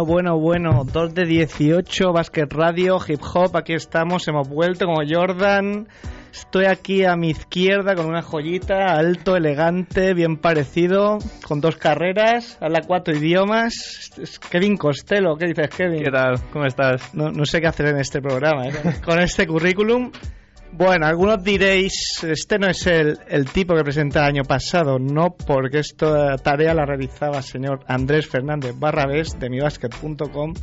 Bueno, bueno, bueno, 2 de 18, Basket Radio, Hip Hop, aquí estamos, hemos vuelto como Jordan. Estoy aquí a mi izquierda con una joyita, alto, elegante, bien parecido, con dos carreras, habla cuatro idiomas. Es Kevin Costello, ¿qué dices, Kevin? ¿Qué tal? ¿Cómo estás? No, no sé qué hacer en este programa, ¿eh? con, con este currículum. Bueno, algunos diréis, este no es el, tipo que presenté el año pasado, no, porque esta tarea la realizaba el señor Andrés Fernández Barrabés de mibasket.com,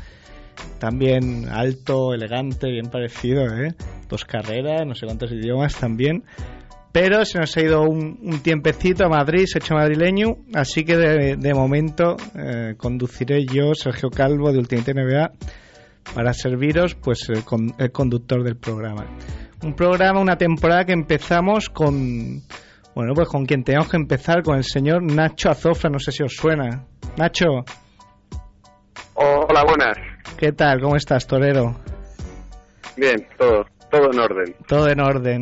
también alto, elegante, bien parecido, ¿eh? dos carreras, no sé cuántos idiomas también, pero se nos ha ido un, un tiempecito a Madrid, se ha hecho madrileño, así que de, momento eh, conduciré yo, Sergio Calvo de Ultimate NBA, para serviros pues el conductor del programa. Un programa, una temporada que empezamos con, bueno, pues con quien teníamos que empezar, con el señor Nacho Azofra, no sé si os suena. Nacho, Hola, buenas. ¿qué tal? ¿Cómo estás, torero? Bien, todo, todo en orden. Todo en orden.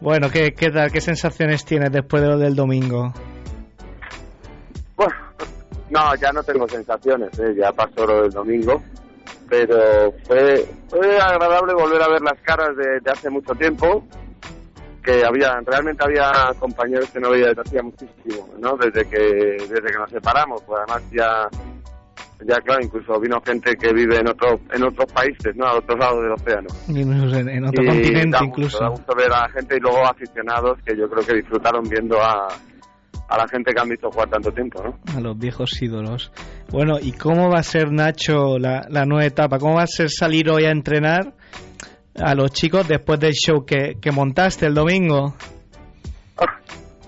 Bueno, ¿qué, qué tal? ¿Qué sensaciones tienes después de lo del domingo? Bueno, no, ya no tengo sensaciones, ¿eh? ya pasó lo del domingo, pero fue, fue agradable volver a ver las caras de, de hace mucho tiempo, que había, realmente había compañeros que no veía desde hacía muchísimo, ¿no? Desde que, desde que nos separamos, pues además ya, ya claro, incluso vino gente que vive en otro, en otros países, ¿no? Al otro lado del océano. En, en otro Y continente, da gusto, incluso. da gusto ver a gente y luego aficionados que yo creo que disfrutaron viendo a, a la gente que han visto jugar tanto tiempo, ¿no? A los viejos ídolos. Bueno, ¿y cómo va a ser, Nacho, la, la nueva etapa? ¿Cómo va a ser salir hoy a entrenar a los chicos después del show que, que montaste el domingo?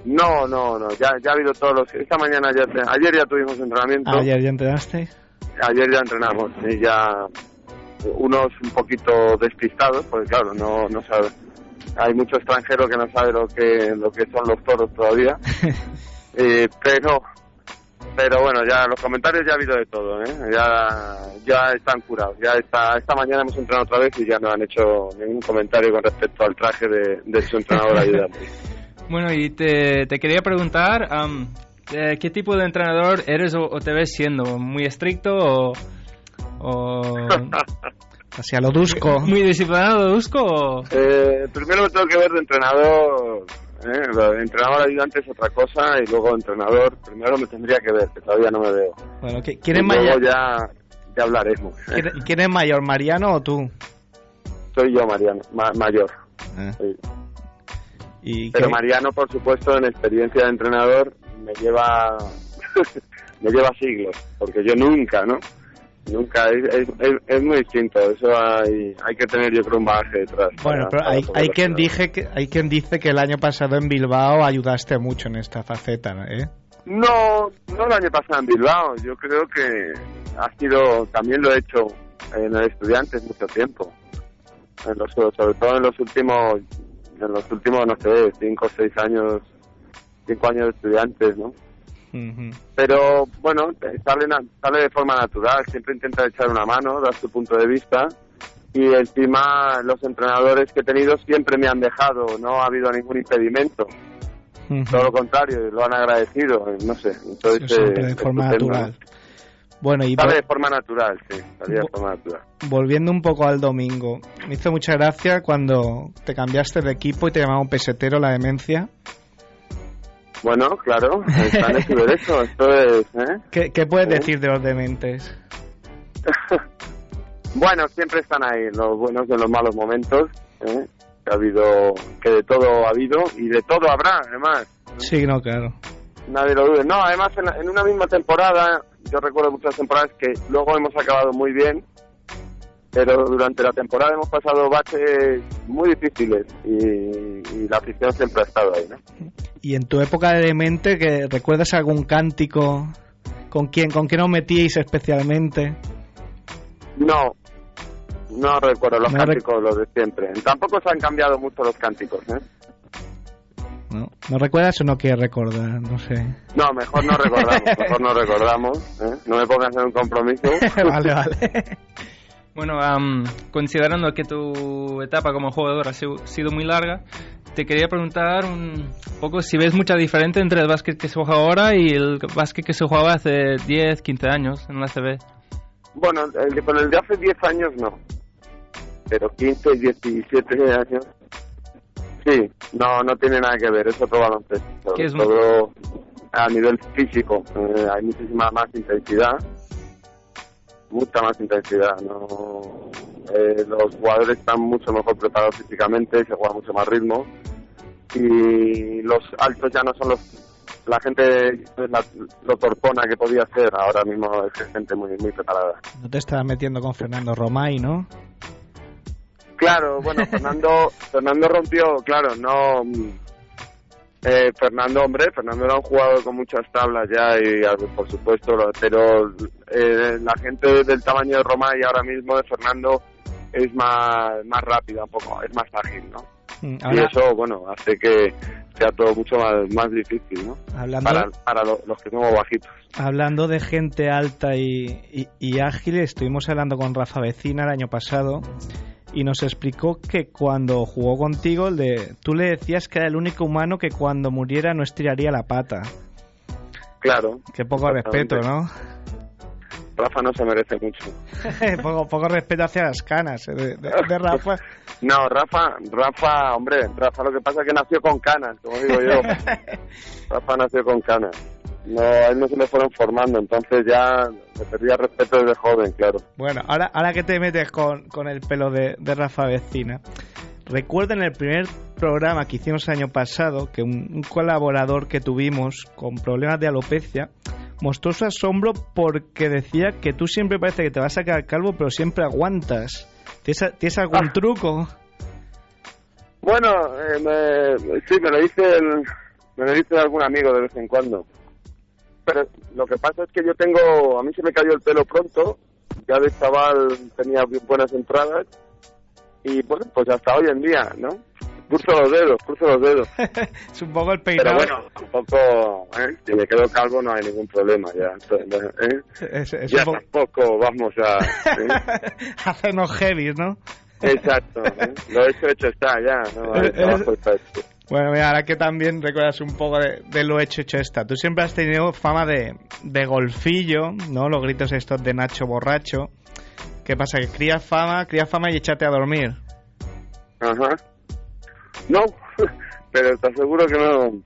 No, no, no, ya, ya ha habido todos los... Esta mañana, ya, ayer ya tuvimos entrenamiento, ayer, Ayer ya entrenaste. ya entrenamos y ya unos un poquito despistados, porque claro, no, no sabe... Hay mucho extranjero que no sabe lo que, lo que son los toros todavía, Eh, pero pero bueno, ya los comentarios ya ha habido de todo, ¿eh? Ya, ya están curados. Ya está, esta mañana hemos entrenado otra vez y ya no han hecho ningún comentario con respecto al traje de, de su entrenador ayudante. Bueno, y te, te quería preguntar, eh, ¿qué tipo de entrenador eres o, o te ves siendo? ¿Muy estricto o, o Hacia lo Dusco. muy disciplinado, Dusko? o- Eh, primero me tengo que ver de entrenador, ¿eh? Entrenador ayudante es otra cosa y luego entrenador, primero me tendría que ver, que todavía no me veo. Bueno, ¿qui- ¿quién, es mayor, ya, ya hablaremos. ¿eh? quién- es mayor, Mariano o tú? Soy yo, Mariano, ma- mayor. sí. ¿Y Pero qué- Mariano, por supuesto, en experiencia de entrenador, me lleva me lleva siglos, porque yo nunca, ¿no? Nunca, es, es, es, es muy distinto, eso hay, hay que tener yo creo un bagaje detrás. Bueno, para- pero hay, hay quien dije que hay quien dice que el año pasado en Bilbao ayudaste mucho en esta faceta. ¿eh? No, no el año pasado en Bilbao, yo creo que ha sido, también lo he hecho en el Estudiantes mucho tiempo, en los, sobre todo en los últimos, en los últimos, no sé, cinco o seis años, cinco años de Estudiantes, ¿no? Pero bueno, sale, sale de forma natural, siempre intenta echar una mano, dar su punto de vista y encima los entrenadores que he tenido siempre me han dejado, no ha habido ningún impedimento, todo lo contrario, lo han agradecido, no sé, entonces eh, de forma estupendo. natural. Bueno, y Sale de forma natural, sí, forma natural. volviendo un poco al domingo, me hizo mucha gracia cuando te cambiaste de equipo y te llamaban pesetero la demencia. Bueno, claro, está en su derecho, esto es, ¿eh? ¿Qué, qué puedes Sí. decir de los dementes? Bueno, siempre están ahí, los buenos y los malos momentos. ¿eh? Que ha habido, que de todo ha habido y de todo habrá, además. Sí, no, claro. Nadie lo dude. No, además en, la- en una misma temporada, yo recuerdo muchas temporadas que luego hemos acabado muy bien, pero durante la temporada hemos pasado baches muy difíciles y, y la afición siempre ha estado ahí, ¿no? Y en tu época de demente, que ¿recuerdas algún cántico? ¿Con quién, con quién os metíais especialmente? No, no recuerdo los rec- cánticos, los de siempre. Tampoco se han cambiado mucho los cánticos, ¿eh? ¿No, ¿No recuerdas o no quieres recordar? No sé. No, mejor no recordamos, mejor no recordamos, ¿eh? No me pongas en un compromiso. vale, vale. Bueno, am, considerando que tu etapa como jugador ha sido, muy larga, te quería preguntar un poco si ves mucha diferencia entre el básquet que se juega ahora y el básquet que se jugaba hace 10, 15 años en la CB. Bueno, el de- con el de hace 10 años no, pero 15, 17 años, sí, no, no tiene nada que ver, es otro baloncesto. ¿Qué es Todo a nivel físico, eh, hay muchísima más intensidad, mucha más intensidad, ¿no? Eh, los jugadores están mucho mejor preparados físicamente, se juega mucho más ritmo y los altos ya no son los la gente la- lo torpona que podía ser ahora mismo es gente muy muy preparada No te estás metiendo con Fernando Romay, ¿no? Claro, bueno, Fernando, Fernando rompió, claro, no. Eh, Fernando, hombre, Fernando era un jugador con muchas tablas ya y por supuesto, pero eh, la gente del tamaño de Roma y ahora mismo de Fernando es más, más rápida, un poco, es más ágil, ¿no? Mm, Y eso, bueno, hace que sea todo mucho más, más difícil, ¿no? hablando, Para, para lo- los que somos bajitos. hablando de gente alta y, y- y ágil, estuvimos hablando con Rafa Vecina el año pasado y nos explicó que cuando jugó contigo, el de, tú le decías que era el único humano que cuando muriera no estiraría la pata. Claro, Qué poco respeto, ¿no? Rafa no se merece mucho. poco, poco respeto hacia las canas eh, de, de- de Rafa. No, Rafa, Rafa, hombre, Rafa lo que pasa es que nació con canas, como digo yo. Rafa nació con canas. No, a él no se le fueron formando, entonces ya le perdía respeto desde joven, claro. Bueno, ahora, ahora que te metes con, con el pelo de, de Rafa Vecina, recuerda en el primer programa que hicimos el año pasado que un, un colaborador que tuvimos con problemas de alopecia mostró su asombro porque decía que tú siempre parece que te vas a quedar calvo, pero siempre aguantas. ¿Tienes, tienes algún Ah. truco? Bueno, eh, me- sí, me lo dice el- me lo dice algún amigo de vez en cuando. Pero lo que pasa es que yo tengo, a mí se me cayó el pelo pronto, ya de chaval tenía buenas entradas y bueno, pues hasta hoy en día, ¿no? Cruzo los dedos, cruzo los dedos. es un poco el Pero peinado. bueno, tampoco, ¿eh? si me quedo calvo no hay ningún problema ya. ¿eh? es, es Ya tampoco vamos a... ¿eh? Hacernos heavy, ¿no? Exacto, ¿eh? lo hecho hecho está ya, ¿no? El Bueno, mira, ahora que también recuerdas un poco de, de lo hecho hecho está. Tú siempre has tenido fama de, de golfillo, ¿no? Los gritos estos de Nacho borracho. ¿Qué pasa? Que crías fama, crías fama y échate a dormir. Ajá. No, pero te aseguro que no.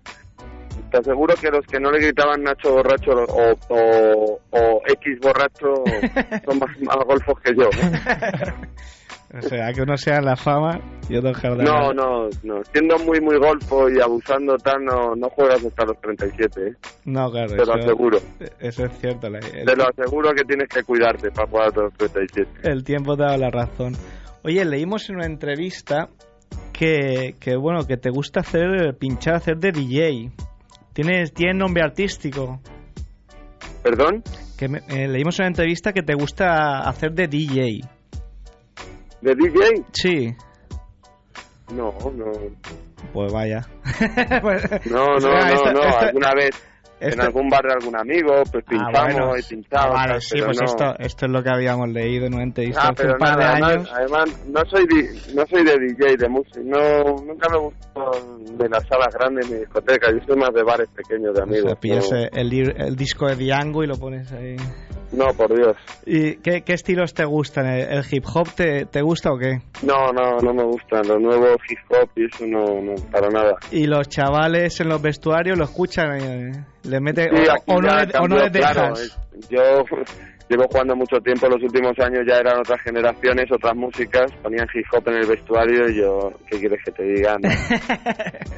Te aseguro que los que no le gritaban Nacho borracho o, o, o X borracho son más, más golfos que yo. O sea, que uno sea la fama y otro jardín. No, no, no. Siendo muy, muy golfo y abusando tal, no, no juegas hasta los 37, ¿eh? No, claro. Te lo eso, aseguro. eso es cierto. la- el, Te lo aseguro que tienes que cuidarte para jugar hasta los 37. el tiempo te da la razón. Oye, leímos en una entrevista que, que bueno, que te gusta hacer, pinchar, hacer de DJ. ¿Tienes, ¿Tienes nombre artístico? ¿Perdón? Que me- eh, leímos en una entrevista que te gusta hacer de DJ. ¿De DJ? Sí. No, no. Pues vaya. Pues- No, o no, sea, no, esto- no. esto- Alguna vez esto- en algún bar de algún amigo, pues Ah, pinchamos bueno. y pinchamos. Ah, vale, sí, pues no. esto, esto es lo que habíamos leído en una entrevista Ah, hace pero un par nada, de años. además no soy di- no soy de DJ de música, no nunca me gustó de las salas grandes ni discotecas, yo soy más de bares pequeños de O amigos. sea, pillas no, el, li- el disco de Diango y lo pones ahí. No, por Dios. ¿Y qué, qué estilos te gustan? ¿El, el hip hop te, te gusta o qué? No, no, no me gustan los nuevos hip hop y eso no, no para nada. ¿Y los chavales en los vestuarios lo escuchan? eh, ¿Le mete, Sí, o, no le- o no cambió, les dejas? claro, yo llevo jugando mucho tiempo, los últimos años ya eran otras generaciones, otras músicas, ponían hip hop en el vestuario y yo, ¿qué quieres que te diga?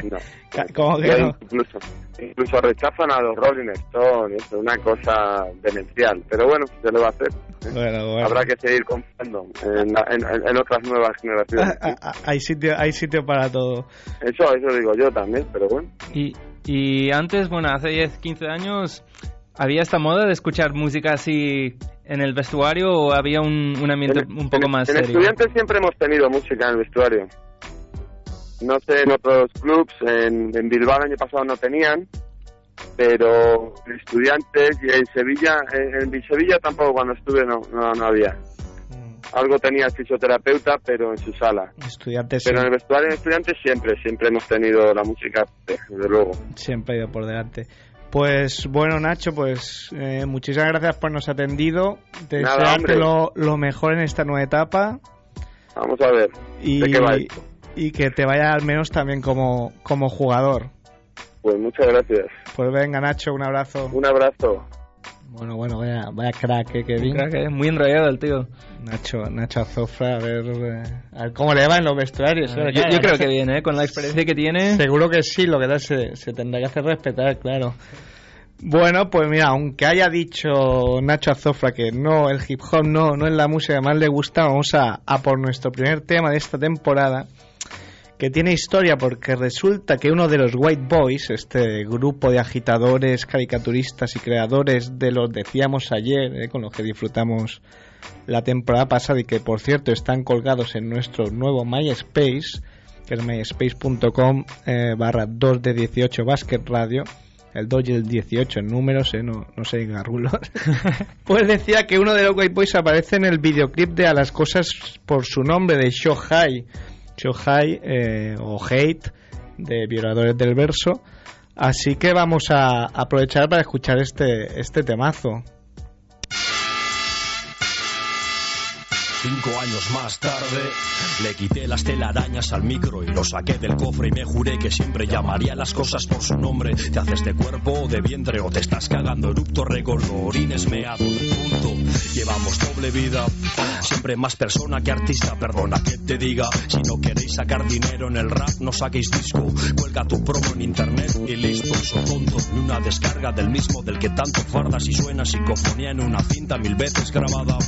No. ¿Cómo que no? Incluso, incluso rechazan a los Rolling Stones, es una cosa demencial. Pero bueno, se lo va a hacer. ¿eh? Bueno, bueno. Habrá que seguir confiando en, la- en- en- en otras nuevas generaciones. Ah, ah, hay sitio hay sitio para todo Eso, eso digo yo también, pero bueno. Y, y antes, bueno, hace 10, 15 años, ¿había esta moda de escuchar música así en el vestuario o había un, un ambiente En- un poco en- más en serio? estudiantes siempre hemos tenido música en el vestuario. No sé, en otros clubs, en, en Bilbao el año pasado no tenían, pero en estudiantes y en Sevilla, en, en Sevilla tampoco cuando estuve no, no, no había. Algo tenía el fisioterapeuta, pero en su sala. estudiantes Pero en el vestuario de estudiantes siempre, siempre hemos tenido la música, desde luego. siempre ha ido por delante. Pues bueno, Nacho, pues eh, muchísimas gracias por nos atendido. Desearte lo, lo mejor en esta nueva etapa Vamos a ver. y, ¿De qué va esto? y que te vaya al menos también como, como jugador. Pues muchas gracias. Pues venga, Nacho, un abrazo. Un abrazo. Bueno, bueno, vaya, vaya crack, eh, Kevin. Que es muy enrollado el tío. Nacho, Nacho Azofra, a ver, eh, a ver cómo le va en los vestuarios. Yo, eh, creo que viene, ¿eh? con la experiencia que tiene. Seguro que sí, lo que da se, se tendrá que hacer respetar, claro. Bueno, pues mira, aunque haya dicho Nacho Azofra que no, el hip hop no, no es la música que más le gusta, vamos a, a por nuestro primer tema de esta temporada, que tiene historia porque resulta que uno de los White Boys, este grupo de agitadores, caricaturistas y creadores de los decíamos ayer, eh, con los que disfrutamos la temporada pasada y que por cierto están colgados en nuestro nuevo MySpace, que es myspace.com eh, barra 2 de 18 Basket Radio, el 2 y el 18 en números, eh, no, no sé, garrulos. pues decía que uno de los White Boys aparece en el videoclip de A las cosas por su nombre, de Shohei, Shohei eh, o Hate, de Violadores del Verso. Así que vamos a aprovechar para escuchar este, este temazo. Cinco años más tarde, le quité las telarañas al micro y lo saqué del cofre y me juré que siempre llamaría las cosas por su nombre. ¿Te haces de cuerpo o de vientre o te estás cagando erupto recordo, orines meado punto? Llevamos doble vida, siempre más persona que artista, perdona que te diga. Si no queréis sacar dinero en el rap, no saquéis disco. Cuelga tu promo en internet y listo, tonto. Ni una descarga del mismo del que tanto fardas y suena psicofonía en una cinta mil veces grabada.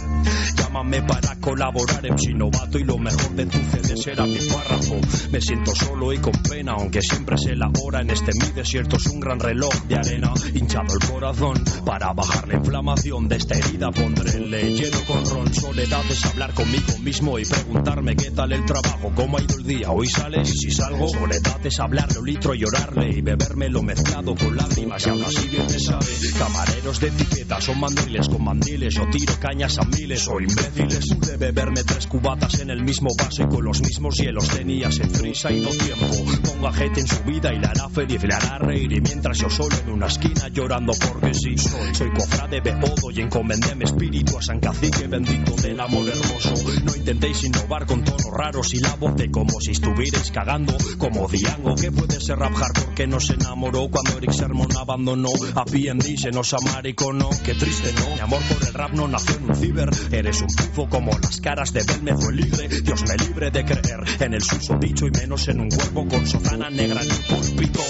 Llámame para colaborar en novato y lo mejor de tu CD será mi párrafo. Me siento solo y con pena, aunque siempre sé la en este mi desierto es un gran reloj de arena. Hinchado el corazón para bajar la inflamación de esta herida. Pondré el lleno con ron. Soledad es hablar conmigo mismo y preguntarme qué tal el trabajo, cómo ha ido el día. Hoy sales y si salgo. Soledad es hablarle un litro y llorarle y beberme lo mezclado con lágrimas y aún así bien me sabe. Camareros de etiqueta son mandiles con mandiles. Yo tiro cañas a miles o imbéciles. Pude beberme tres cubatas en el mismo vaso y con los mismos hielos tenías en frisa y no tiempo. Ponga gente en su vida y la hará feliz, le hará reír. Y mientras yo solo en una esquina llorando porque sí soy. Soy cofrade de Odo y encomendé mi espíritu a San Cacique bendito del amor hermoso. No intentéis innovar con tonos raros y la voz de como si estuvierais cagando como Diango. Que puede ser rap hardcore que no se enamoró cuando Eric Sermon abandonó a P&D se nos amariconó. Qué triste, ¿no? Mi amor por el rap no nació en un ciber. Eres un pufo como las caras de Belme fue libre. Dios me libre de creer en el suso dicho y menos en un cuerpo con sotana negra en el púlpito.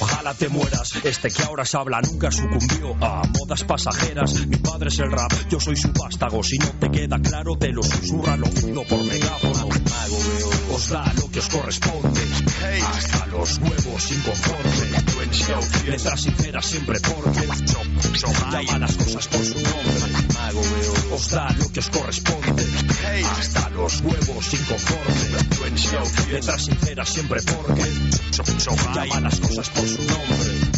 Ojalá te mueras. Este que ahora se habla nunca sucumbió a modas pasajeras. Mi padre es el rap, yo soy su vástago. Si no te queda claro, te lo susurra, lo pido por megáfono. Os da lo que os corresponde. Hasta los huevos inconforme. Letras sinceras siempre porque llama las cosas por su nombre. Os da lo que os corresponde. Hasta los huevos inconforme. Letras sinceras siempre porque llama las cosas por su nombre.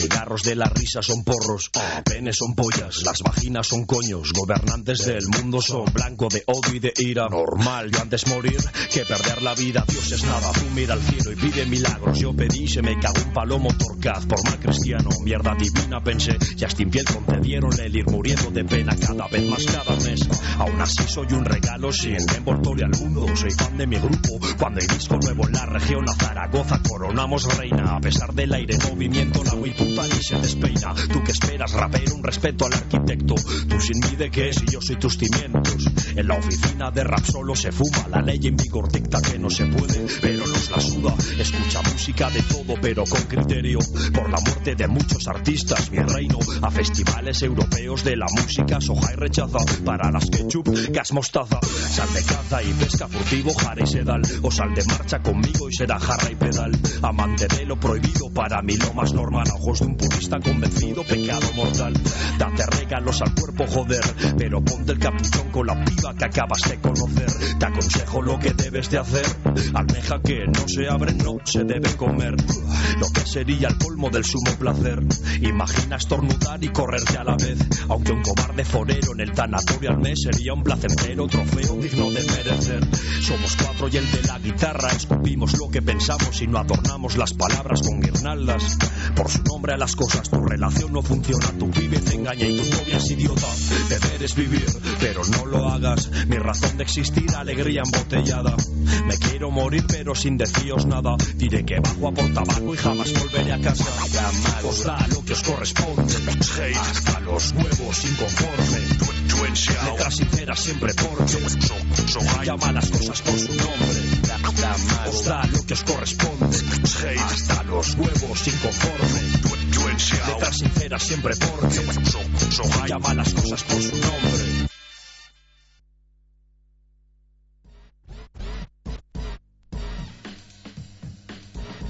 Cigarros de la risa son porros, penes son pollas, las vaginas son coños, gobernantes del mundo son blanco de odio y de ira. Normal, yo antes morir que perder la vida. Dios es nada, tú al cielo y pide milagros. Yo pedí, se me cagó un palomo torcaz por mal cristiano. Mierda divina pensé, Justin Piel concedieron el ir muriendo de pena cada vez más cada mes. Aún así soy un regalo sin envoltorio al mundo. Soy fan de mi grupo. Cuando hay disco nuevo en la región, a Zaragoza coronamos reina. A pesar del aire en movimiento, la muy ni y se despeina. ¿Tú qué esperas, rapero? Un respeto al arquitecto. Tú sin mí de qué si yo soy tus cimientos. En la oficina de rap solo se fuma. La ley en vigor dicta que no se puede, pero nos la suda. Escucha música de todo, pero con criterio. Por la muerte de muchos artistas, mi reino. A festivales europeos de la música, soja y rechaza. Para las ketchup, gas mostaza. Sal de caza y pesca furtivo, jara y sedal. O sal de marcha conmigo y será jarra y pedal. Amante de lo prohibido, para mí lo más normal. Ojos un purista convencido, pecado mortal. Date regalos al cuerpo, joder. Pero ponte el capuchón con la piba que acabas de conocer. Te aconsejo lo que debes de hacer. Almeja que no se abre, no se debe comer. Lo que sería el colmo del sumo placer. Imagina estornudar y correrte a la vez. Aunque un cobarde forero en el tanatorio al mes sería un placentero trofeo digno de merecer. Somos cuatro y el de la guitarra. Escupimos lo que pensamos y no adornamos las palabras con guirnaldas. Por su nombre a las cosas, tu relación no funciona. Tu pibe te engaña y tu novia es idiota. Deber es vivir, pero no lo hagas. Mi razón de existir, alegría embotellada. Me quiero morir, pero sin deciros nada. Diré que bajo a por tabaco y jamás volveré a casa. Os da lo que os corresponde. Hasta los huevos inconforme. Letras sinceras siempre porque llama las cosas por su nombre. Os da lo que os corresponde. Hasta los huevos inconforme. Letras sinceras siempre porque llama las cosas por su nombre.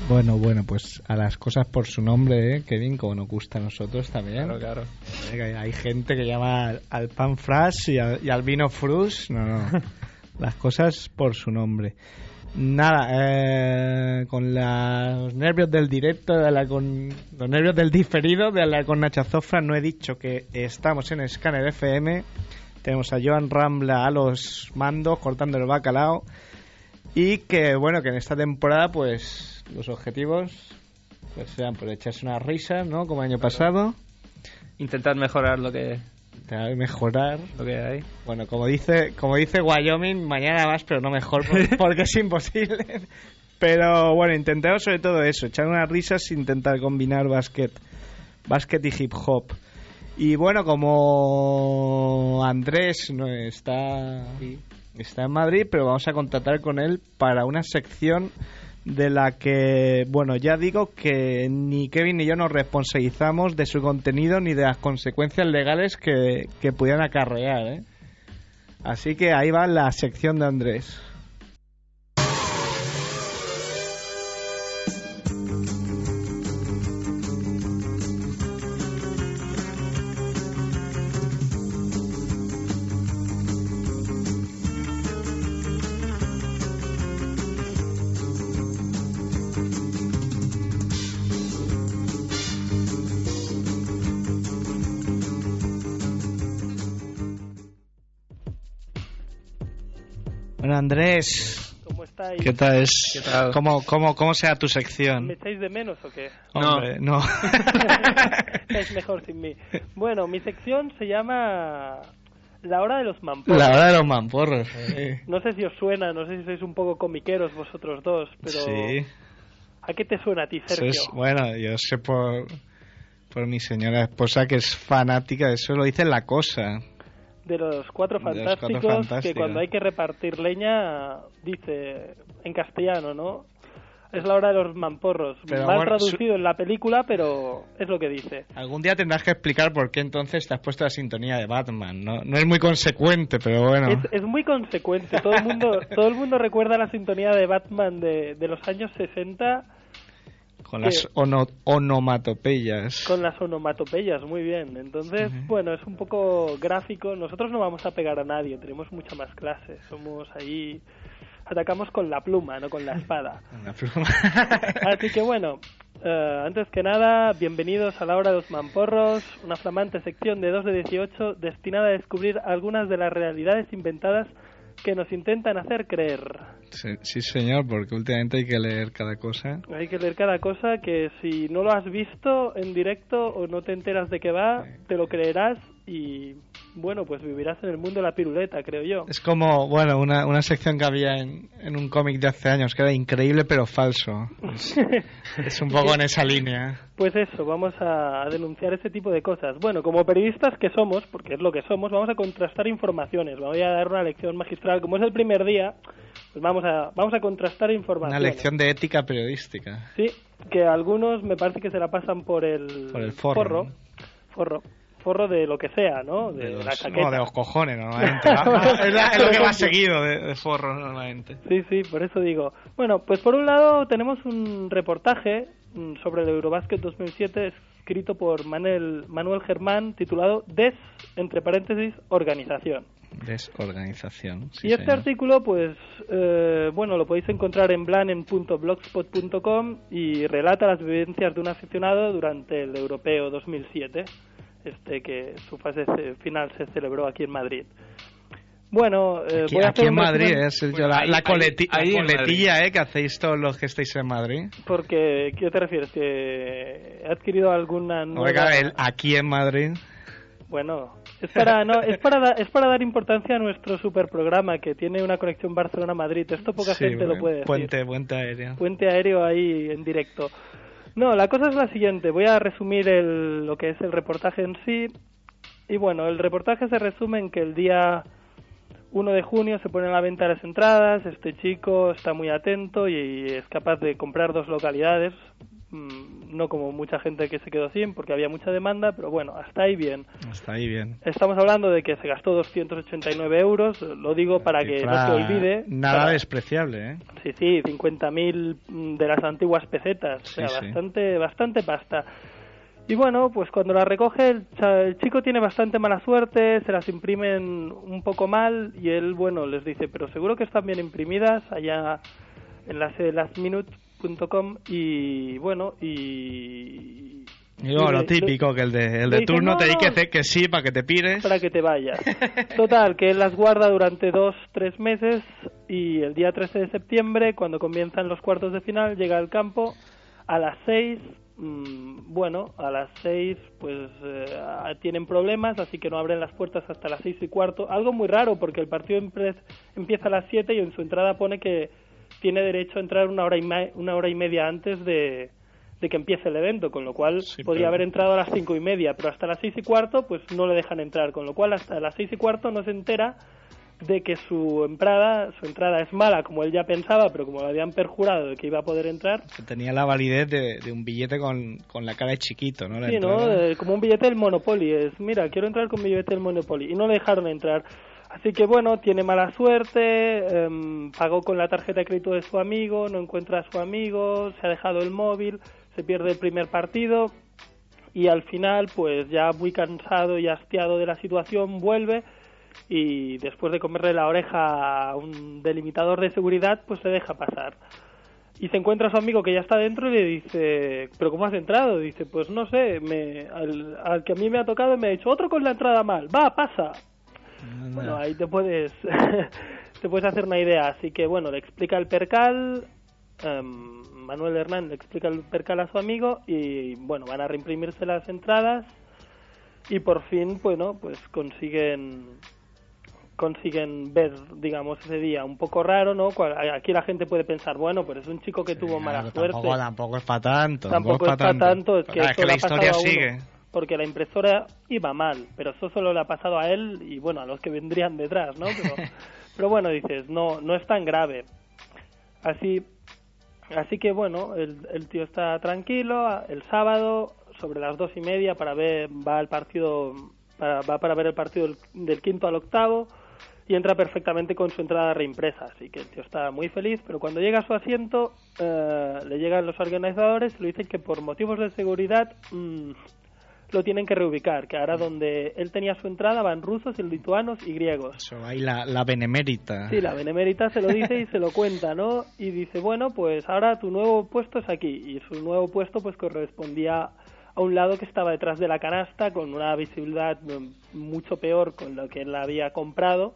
Bueno, bueno, pues a las cosas por su nombre, ¿eh, Kevin? Como nos gusta a nosotros también. Claro, claro. Eh, Hay gente que llama al, al pan fras y al, y al vino frus. No, no. Las cosas por su nombre. Nada, eh, con la- los nervios del directo, de la con, los nervios del diferido, de la con Nacha Zofra, no he dicho que estamos en Scanner FM. Tenemos a Joan Rambla a los mandos, cortando el bacalao. Y que, bueno, que en esta temporada, pues, los objetivos pues sean pues echarse unas risas, ¿no? Como el año pasado. Intentar mejorar lo que, Mejorar. lo que hay. Bueno, como dice, como dice Wyoming, mañana más, pero no mejor, por- porque es imposible. Pero bueno, intentemos sobre todo eso, echar unas risas e intentar combinar básquet, básquet y hip hop. Y bueno, como Andrés no está, está en Madrid, pero vamos a contactar con él para una sección de la que, bueno, ya digo que ni Kevin ni yo nos responsabilizamos de su contenido ni de las consecuencias legales que, que pudieran acarrear, ¿eh? Así que ahí va la sección de Andrés. Bueno, Andrés, ¿Cómo estáis? ¿qué tal es? ¿Qué tal? ¿Cómo, cómo, cómo será tu sección? ¿Me echáis de menos o qué? No. Hombre, no. es mejor sin mí. Bueno, mi sección se llama La Hora de los Mamporros. La hora de los mamporros. eh. No sé si os suena, no sé si sois un poco comiqueros vosotros dos, pero Sí. ¿a qué te suena a ti, Sergio? es, bueno, yo sé por, por mi señora esposa que es fanática de eso, lo dice la cosa. De los cuatro De los Cuatro fantásticos, que cuando hay que repartir leña, dice en castellano, ¿no? Es la hora de los mamporros. Pero, Mal traducido en la película, pero es lo que dice. Algún día tendrás que explicar por qué entonces te has puesto la sintonía de Batman. No, no es muy consecuente, pero bueno. Es, es muy consecuente. Todo el mundo todo el mundo recuerda la sintonía de Batman de, de los años 60 Con las ono- onomatopeyas. con las onomatopeyas, muy bien. Entonces, bueno, es un poco gráfico. Nosotros no vamos a pegar a nadie, tenemos mucha más clase. Somos ahí... Atacamos con la pluma, no con la espada. Una pluma. Así que bueno, eh, antes que nada, bienvenidos a la hora de los mamporros, una flamante sección de 2 de 18 destinada a descubrir algunas de las realidades inventadas que nos intentan hacer creer. sí, sí, señor, porque últimamente hay que leer cada cosa. Hay que leer cada cosa que si no lo has visto en directo o no te enteras de qué va, te lo creerás y bueno, pues vivirás en el mundo de la piruleta, creo yo. Es como, bueno, una, una sección que había en, en un cómic de hace años que era increíble pero falso. Es, es un poco en esa línea. Pues eso, vamos a, denunciar ese tipo de cosas. Bueno, como periodistas que somos, porque es lo que somos, vamos a contrastar informaciones. Voy a dar una lección magistral. Como es el primer día, pues vamos a, vamos a contrastar informaciones. Una lección de ética periodística. Sí, que algunos me parece que se la pasan por el, Por el forro, forro, forro de lo que sea, ¿no? De, De la los, chaqueta. no, de los cojones, normalmente. Es, la- es lo que va seguido de, de forro, normalmente. Sí, sí, por eso digo. Bueno, pues por un lado tenemos un reportaje mm, sobre el Eurobasket 2007 escrito por Manuel, Manuel Germán titulado Des, entre paréntesis, organización. Desorganización. sí, y este señor. artículo, pues, eh, bueno, lo podéis encontrar en blanen.blogspot.com y relata las vivencias de un aficionado durante el Europeo 2007, este que su fase final se celebró aquí en Madrid. Bueno, eh, Aquí, voy a aquí hacer en Madrid es el- Bueno, la, ahí- la ahí- coleti- la ahí en coletilla eh, que hacéis todos los que estáis en Madrid. Porque, ¿qué te refieres? ¿Que he adquirido alguna nueva...? Oiga, el aquí en Madrid. Bueno, es para, no, es, para da- es para dar importancia a nuestro superprograma que tiene una conexión Barcelona-Madrid. Esto poca Sí, gente lo puede decir. Puente, puente aéreo. Puente aéreo ahí en directo. No, la cosa es la siguiente. Voy a resumir el, lo que es el reportaje en sí. Y bueno, el reportaje se resume en que el día 1 de junio se ponen a la venta las entradas. Este chico está muy atento y es capaz de comprar dos localidades. Mm, No como mucha gente que se quedó sin porque había mucha demanda, pero bueno, hasta ahí bien. Está ahí bien. Estamos hablando de que se gastó 289 euros, lo digo para que no se olvide. Nada para- despreciable, ¿eh? Sí, sí, 50.000 mm, de las antiguas pesetas, o sea, Sí, sí. bastante, bastante pasta. Y bueno, pues cuando la recoge el, el chico tiene bastante mala suerte, se las imprimen un poco mal y él, bueno, les dice, pero seguro que están bien imprimidas allá en la sede lastminute.com y bueno, y... Y luego lo típico, que el de, el de dice, turno "No, te dice no". que, sí para que te pires. para que te vayas. Total, que él las guarda durante dos, tres meses y el día 13 de septiembre, cuando comienzan los cuartos de final, llega al campo a las seis. mm, bueno, a las seis pues eh, tienen problemas, así que no abren las puertas hasta las seis y cuarto. Algo muy raro porque el partido empieza a las siete y en su entrada pone que tiene derecho a entrar una hora y, una hora y media antes de, de que empiece el evento, con lo cual Sí, podría pero- haber entrado a las cinco y media, pero hasta las seis y cuarto pues no le dejan entrar, con lo cual hasta las seis y cuarto no se entera de que su entrada, su entrada es mala, como él ya pensaba, pero como le habían perjurado de que iba a poder entrar, tenía la validez de, de un billete con, con la cara de chiquito, ¿no? La sí, ¿no? entrada. Eh, como un billete del Monopoly, es, mira, quiero entrar con mi billete del Monopoly, y no le dejaron entrar. Así que bueno, tiene mala suerte, em, pagó con la tarjeta de crédito de su amigo, no encuentra a su amigo, se ha dejado el móvil, se pierde el primer partido y al final, pues ya muy cansado y hastiado de la situación, vuelve y después de comerle la oreja a un delimitador de seguridad, pues se deja pasar. Y se encuentra a su amigo que ya está dentro y le dice, ¿pero cómo has entrado? Dice, pues no sé, me, al, al que a mí me ha tocado me ha dicho, otro con la entrada mal, va, pasa. Bueno, ahí te puedes, te puedes hacer una idea. Así que bueno, le explica el percal, em, Manuel Hernán le explica el percal a su amigo y bueno, van a reimprimirse las entradas y por fin, bueno, pues consiguen consiguen ver, digamos, ese día un poco raro, ¿no? Aquí la gente puede pensar, bueno, pero es un chico que tuvo mala Claro, suerte. Tampoco, tampoco es para tanto. Tampoco es para tanto, es que, Claro, esto que la historia uno, sigue. Porque la impresora iba mal, pero eso solo le ha pasado a él y bueno, a los que vendrían detrás, ¿no? Pero, pero bueno, dices, no, no es tan grave. Así, así que bueno, el, el tío está tranquilo. El sábado, sobre las dos y media, para ver, va al partido, para, va para ver el partido del, del quinto al octavo y entra perfectamente con su entrada reimpresa. Así que el tío está muy feliz, pero cuando llega a su asiento, eh, le llegan los organizadores y le dicen que por motivos de seguridad mm, lo tienen que reubicar, que ahora donde él tenía su entrada van rusos, lituanos y griegos. Eso, ahí la, la benemérita. Sí, la benemérita se lo dice y se lo cuenta, ¿no? Y dice, bueno, pues ahora tu nuevo puesto es aquí. Y su nuevo puesto pues correspondía a un lado que estaba detrás de la canasta con una visibilidad mm, mucho peor con lo que él había comprado.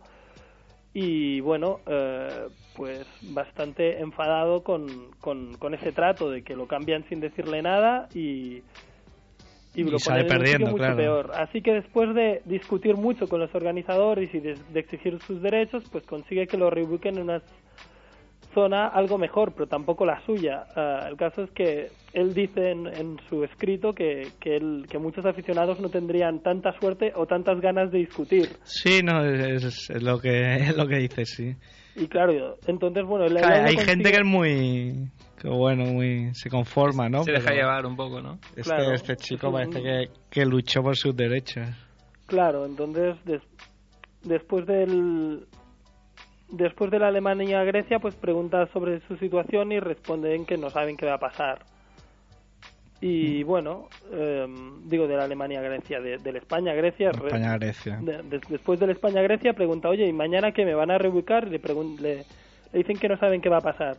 Y bueno, eh, pues bastante enfadado con, con, con ese trato de que lo cambian sin decirle nada y, y, Y lo sale perdiendo, mucho claro. peor. Así que después de discutir mucho con los organizadores y de, de exigir sus derechos, pues consigue que lo reubiquen en una zona algo mejor, pero tampoco la suya. Ah, el caso es que él dice en, en su escrito que, que, él- que muchos aficionados no tendrían tanta suerte o tantas ganas de discutir. Sí, no, es, es lo que es lo que dice, sí. Y claro, entonces, bueno, Claro, hay consigue- gente que es muy que bueno, muy se conforma, ¿no? Se deja Pero llevar un poco, ¿no? Este, Claro, este chico parece que, que luchó por sus derechos. Claro, entonces des- después del después de la Alemania-Grecia, pues pregunta sobre su situación y responden que no saben qué va a pasar. Y bueno, em, digo de la Alemania-Grecia, de, del España-Grecia. re- España-Grecia. de- de- después del España-Grecia pregunta, oye, ¿y mañana que me van a reubicar? Le, le, le dicen que no saben qué va a pasar.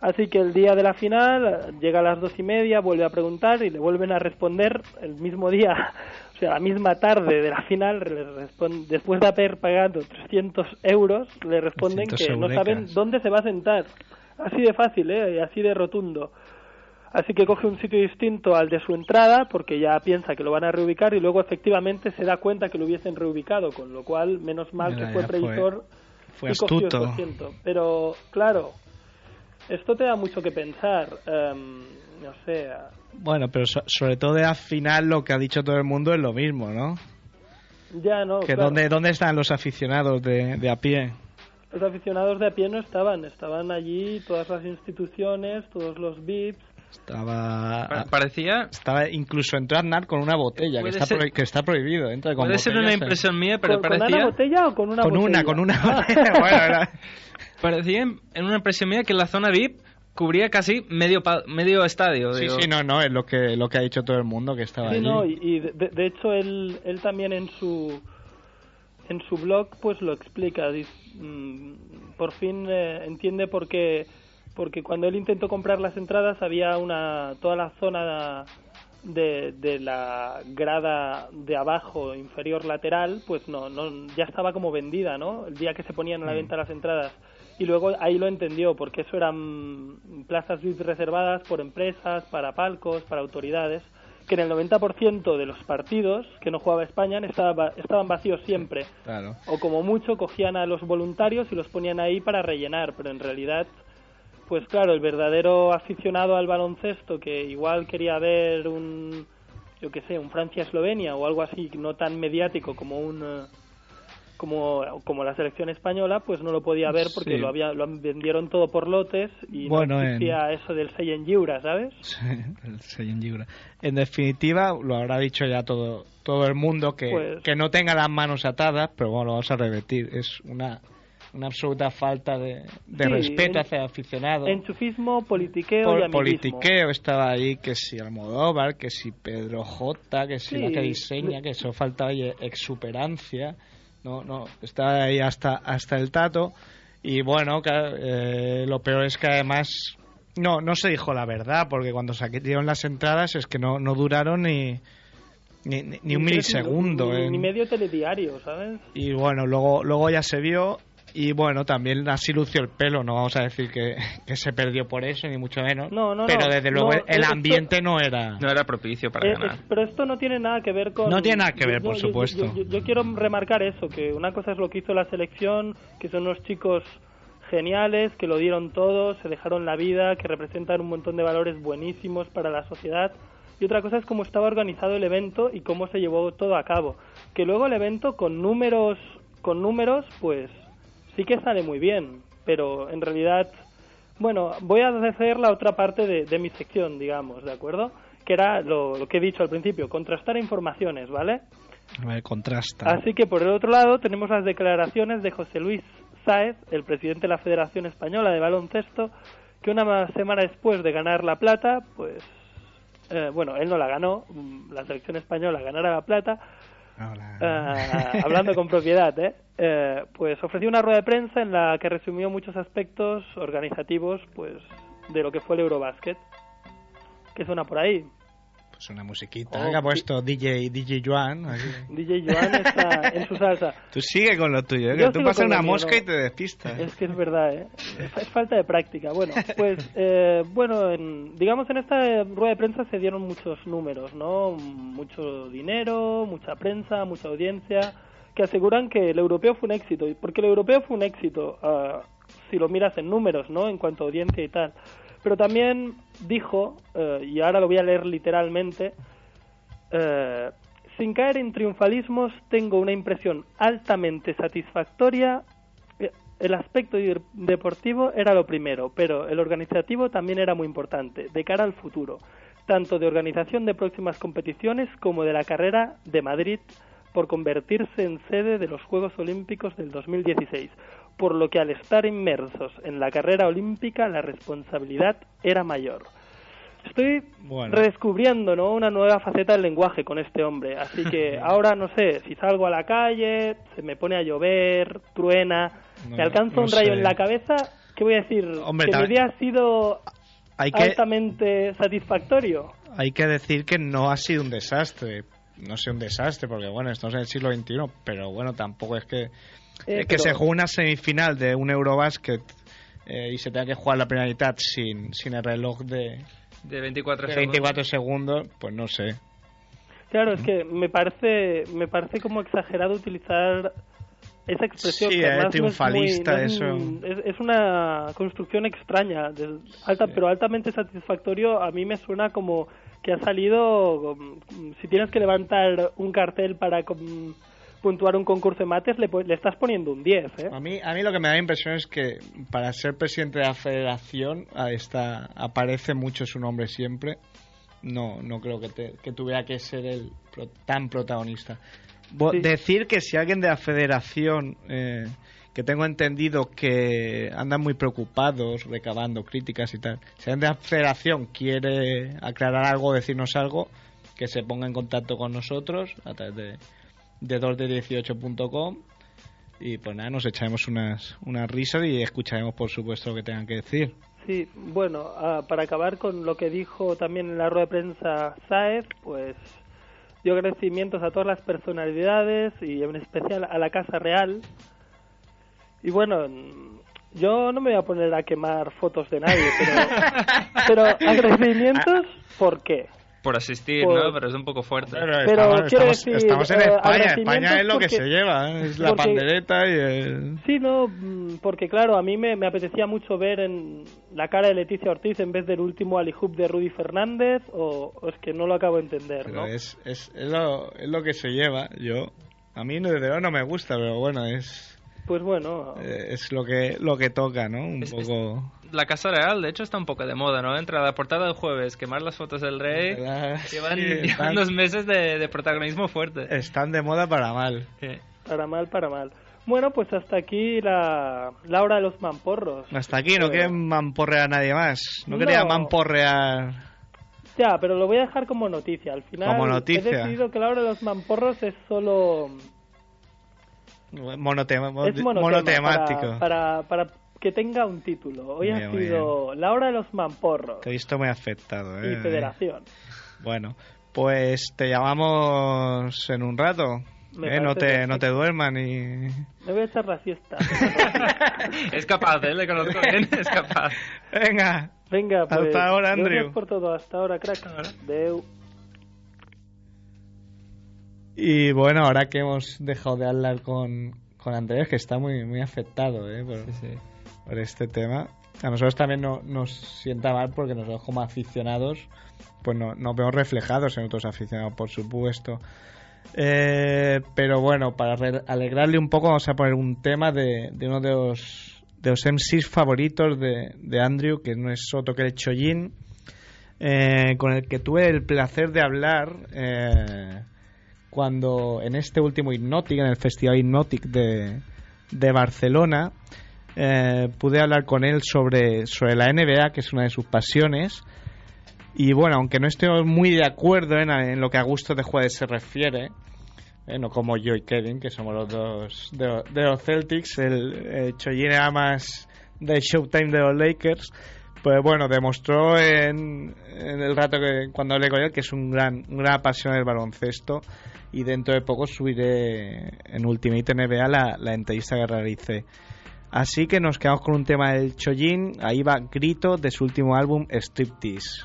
Así que el día de la final llega a las dos y media, vuelve a preguntar y le vuelven a responder el mismo día, o sea, la misma tarde de la final, le después de haber pagado 300 euros, le responden 300 que no saben dónde se va a sentar. Así de fácil, ¿eh? Y así de rotundo. Así que coge un sitio distinto al de su entrada porque ya piensa que lo van a reubicar y luego efectivamente se da cuenta que lo hubiesen reubicado, con lo cual menos mal Mira, que fue previsor Fue y cogió astuto. Pero claro, esto te da mucho que pensar. em, no sé, Bueno, pero so- sobre todo al final lo que ha dicho todo el mundo es lo mismo, ¿no? ya no. que claro, dónde, dónde están los aficionados de, de a pie. Los aficionados de a pie no estaban, estaban allí todas las instituciones, todos los VIPs. Estaba Pa- Parecía... estaba incluso entró Aznar con una botella que está, ser- que está prohibido entra con Puede ser una impresión mía, pero ¿Con, con parecía... una botella o con una con botella? una con una Ah. bueno, era- Parecía en una impresión mía que la zona VIP cubría casi medio pa- medio estadio. sí digo. sí no no es lo que lo que ha dicho todo el mundo que estaba Sí, allí no, y, y de, de hecho él, él también en su en su blog pues lo explica. Dice, mm, por fin eh, entiende por qué porque cuando él intentó comprar las entradas había una toda la zona de, de la grada de abajo inferior lateral pues no no ya estaba como vendida no el día que se ponían a la venta las entradas y luego ahí lo entendió porque eso eran plazas VIP reservadas por empresas para palcos para autoridades que en el 90% de los partidos que no jugaba España estaba- estaban vacíos siempre. Claro. O como mucho cogían a los voluntarios y los ponían ahí para rellenar, pero en realidad, pues claro, el verdadero aficionado al baloncesto que igual quería ver un, yo qué sé, un Francia-Eslovenia o algo así, no tan mediático como un... Como, como la selección española, pues no lo podía ver porque Sí. lo había lo vendieron todo por lotes y Bueno, no en- existía eso del 6 en Giura, ¿sabes? Sí, el Seiyan Yura. En definitiva, lo habrá dicho ya todo todo el mundo que, Pues- que no tenga las manos atadas, pero bueno, lo vamos a repetir. Es una, una absoluta falta de, de Sí, respeto en- hacia el aficionado. Enchufismo, politiqueo Por y amiguismo. politiqueo estaba ahí, que si Almodóvar, que si Pedro J, que si Sí, la que diseña, que eso falta ahí exuperancia. No, no, está ahí hasta, hasta el tato. Y bueno, que, eh, lo peor es que además no, no se dijo la verdad, porque cuando saquearon las entradas es que no, no duraron ni, ni, ni- ni un milisegundo. Ni, en- ni medio telediario, ¿sabes? y bueno, luego, luego ya se vio y bueno, también así lució el pelo, no vamos a decir que, que se perdió por eso, ni mucho menos. No, no, pero no, desde luego no, el esto- ambiente no era... No era propicio para Eh, ganar. es- pero esto no tiene nada que ver con... No tiene nada que ver, Yo- por yo- supuesto. Yo, yo- yo quiero remarcar eso, que una cosa es lo que hizo la selección, que son unos chicos geniales, que lo dieron todo, se dejaron la vida, que representan un montón de valores buenísimos para la sociedad. Y otra cosa es cómo estaba organizado el evento y cómo se llevó todo a cabo. Que luego el evento con números, con números, pues sí que sale muy bien, pero en realidad bueno, voy a hacer la otra parte de, de mi sección, digamos, ¿de acuerdo? Que era lo, lo que he dicho al principio, contrastar informaciones, ¿vale? A ver, contrasta. Así que por el otro lado tenemos las declaraciones de José Luis Sáez, el presidente de la Federación Española de Baloncesto, que una semana después de ganar la plata, pues, eh, bueno, él no la ganó, mm, la selección española ganara la plata, Hola. Ah, hablando con propiedad, ¿eh? Eh, pues ofreció una rueda de prensa en la que resumió muchos aspectos organizativos, pues, de lo que fue el Eurobasket. ¿Qué suena por ahí? Pues una musiquita. Oh, que ha sí. puesto DJ, DJ Joan. aquí. DJ Joan está en su salsa. Tú sigue con lo tuyo, ¿eh? Que tú pasas una mosca y te despistas. Es que es verdad, ¿eh? Es, falta de práctica. Bueno, pues, eh, bueno, en- digamos en esta rueda de prensa se dieron muchos números, ¿no? Mucho dinero, mucha prensa, mucha audiencia, que aseguran que el europeo fue un éxito. Y Porque el europeo fue un éxito, ah, si lo miras en números, ¿no? En cuanto a audiencia y tal. Pero también dijo, eh, y ahora lo voy a leer literalmente, eh, sin caer en triunfalismos, tengo una impresión altamente satisfactoria. El aspecto deportivo era lo primero, pero el organizativo también era muy importante, de cara al futuro, tanto de organización de próximas competiciones como de la carrera de Madrid por convertirse en sede de los Juegos Olímpicos del 2016, por lo que al estar inmersos en la carrera olímpica la responsabilidad era mayor. Estoy Bueno. redescubriendo ¿no? una nueva faceta del lenguaje con este hombre, así que ahora no sé, si salgo a la calle, se me pone a llover, truena, No, me alcanza no un rayo sé. en la cabeza, ¿qué voy a decir? Hombre, que mi día ha sido Hay que, altamente satisfactorio. hay que decir que no ha sido un desastre. No sé, un desastre, porque bueno, estamos en el siglo XXI, pero bueno, tampoco es que, Eh, es que pero- se juega una semifinal de un Eurobasket eh, y se tenga que jugar la primera mitad sin, sin el reloj de, De 24 de segundos. 24 segundos, pues no sé. Claro, es que me parece, me parece como exagerado utilizar esa expresión. Sí, que eh, además no es triunfalista, muy- no es eso. Es, es una construcción extraña, de- alta, pero altamente satisfactorio. A mí me suena como que ha salido. mm, Si tienes que levantar un cartel para puntuar un concurso de mates, le, pu- le estás poniendo un 10, ¿eh? A mí, a mí lo que me da la impresión es que para ser presidente de la federación ahí está, aparece mucho su nombre siempre. No, no creo que, te- que tuviera que ser el pro- tan protagonista. Bo- Sí. Decir que si alguien de la federación, eh, que tengo entendido que andan muy preocupados, recabando críticas y tal, si alguien de la federación quiere aclarar algo, decirnos algo, que se ponga en contacto con nosotros a través de, de 2de18.com y pues nada, nos echaremos unas, unas risas y escucharemos por supuesto lo que tengan que decir. Sí, bueno, ah, para acabar con lo que dijo también en la rueda de prensa Saez, pues dio agradecimientos a todas las personalidades y en especial a la Casa Real. Y bueno, yo no me voy a poner a quemar fotos de nadie, pero, pero agradecimientos, ¿por qué? Por asistir, Por- ¿no? Pero es un poco fuerte. Pero estamos, quiero estamos- decir, estamos en eh, España, España es lo que porque- se lleva, ¿eh? es la porque- pandereta y el... Sí, no, mm, porque claro, a mí me, me apetecía mucho ver en la cara de Leticia Ortiz en vez del último alihoop de Rudy Fernández, o, o es que no lo acabo de entender, Pero ¿no? es, es, es, lo, es lo que se lleva, yo... A mí desde luego no me gusta, pero bueno, es, Pues bueno, eh, es lo que lo que toca, ¿no? Un Es- es- poco... La Casa Real, de hecho, está un poco de moda, ¿no? Entra la portada del jueves, quemar las fotos del rey. ¿verdad? Llevan, Sí, llevan unos meses de, de protagonismo fuerte. están de moda para mal. Sí. para mal, para mal. Bueno, pues hasta aquí la, la hora de los mamporros. Hasta aquí, no Eh, quieren mamporrear a nadie más. No, No. quería mamporrear... Ya, pero lo voy a dejar como noticia. Al final Como he decidido que la hora de los mamporros es solo... Monotema, es monotema, monotemático. Para, para, para que tenga un título. Hoy Muy ha bien, sido la hora de los mamporros Te he visto muy afectado, y ¿eh? federación. Bueno, pues te llamamos en un rato. ¿eh? No, te, no te duerman y... Me voy a echar la siesta. es capaz, ¿eh? Le conozco bien, es capaz. Venga, Venga, pues. Hasta ahora, Andrew. Gracias por todo. Hasta ahora, crack. Deu. Y bueno, ahora que hemos dejado de hablar con, con Andrés, que está muy, muy afectado ¿eh? por, por este tema, a nosotros también no, nos sienta mal porque nosotros como aficionados pues no, nos vemos reflejados en otros aficionados, por supuesto. Eh, pero bueno, para alegrarle un poco vamos a poner un tema de, de uno de los, de los MCs favoritos de, de Andrew, que no es otro que el Chollín, eh, con el que tuve el placer de hablar eh, cuando en este último Hypnotic, en el Festival Hypnotic de, de Barcelona, eh, pude hablar con él sobre, sobre la NBA, que es una de sus pasiones. Y bueno, aunque no estoy muy de acuerdo en, lo que a gusto de jugadores se refiere, eh, no como yo y Kevin, que somos los dos de, de los Celtics, el, era más del Showtime de los Lakers, Pues bueno, demostró en, el rato que cuando hablé con él que es un gran, un gran apasionado del baloncesto y dentro de poco subiré en Ultimate NBA la, la entrevista que realicé. Así que nos quedamos con un tema del Chojin, ahí va Grito de su último álbum Striptease.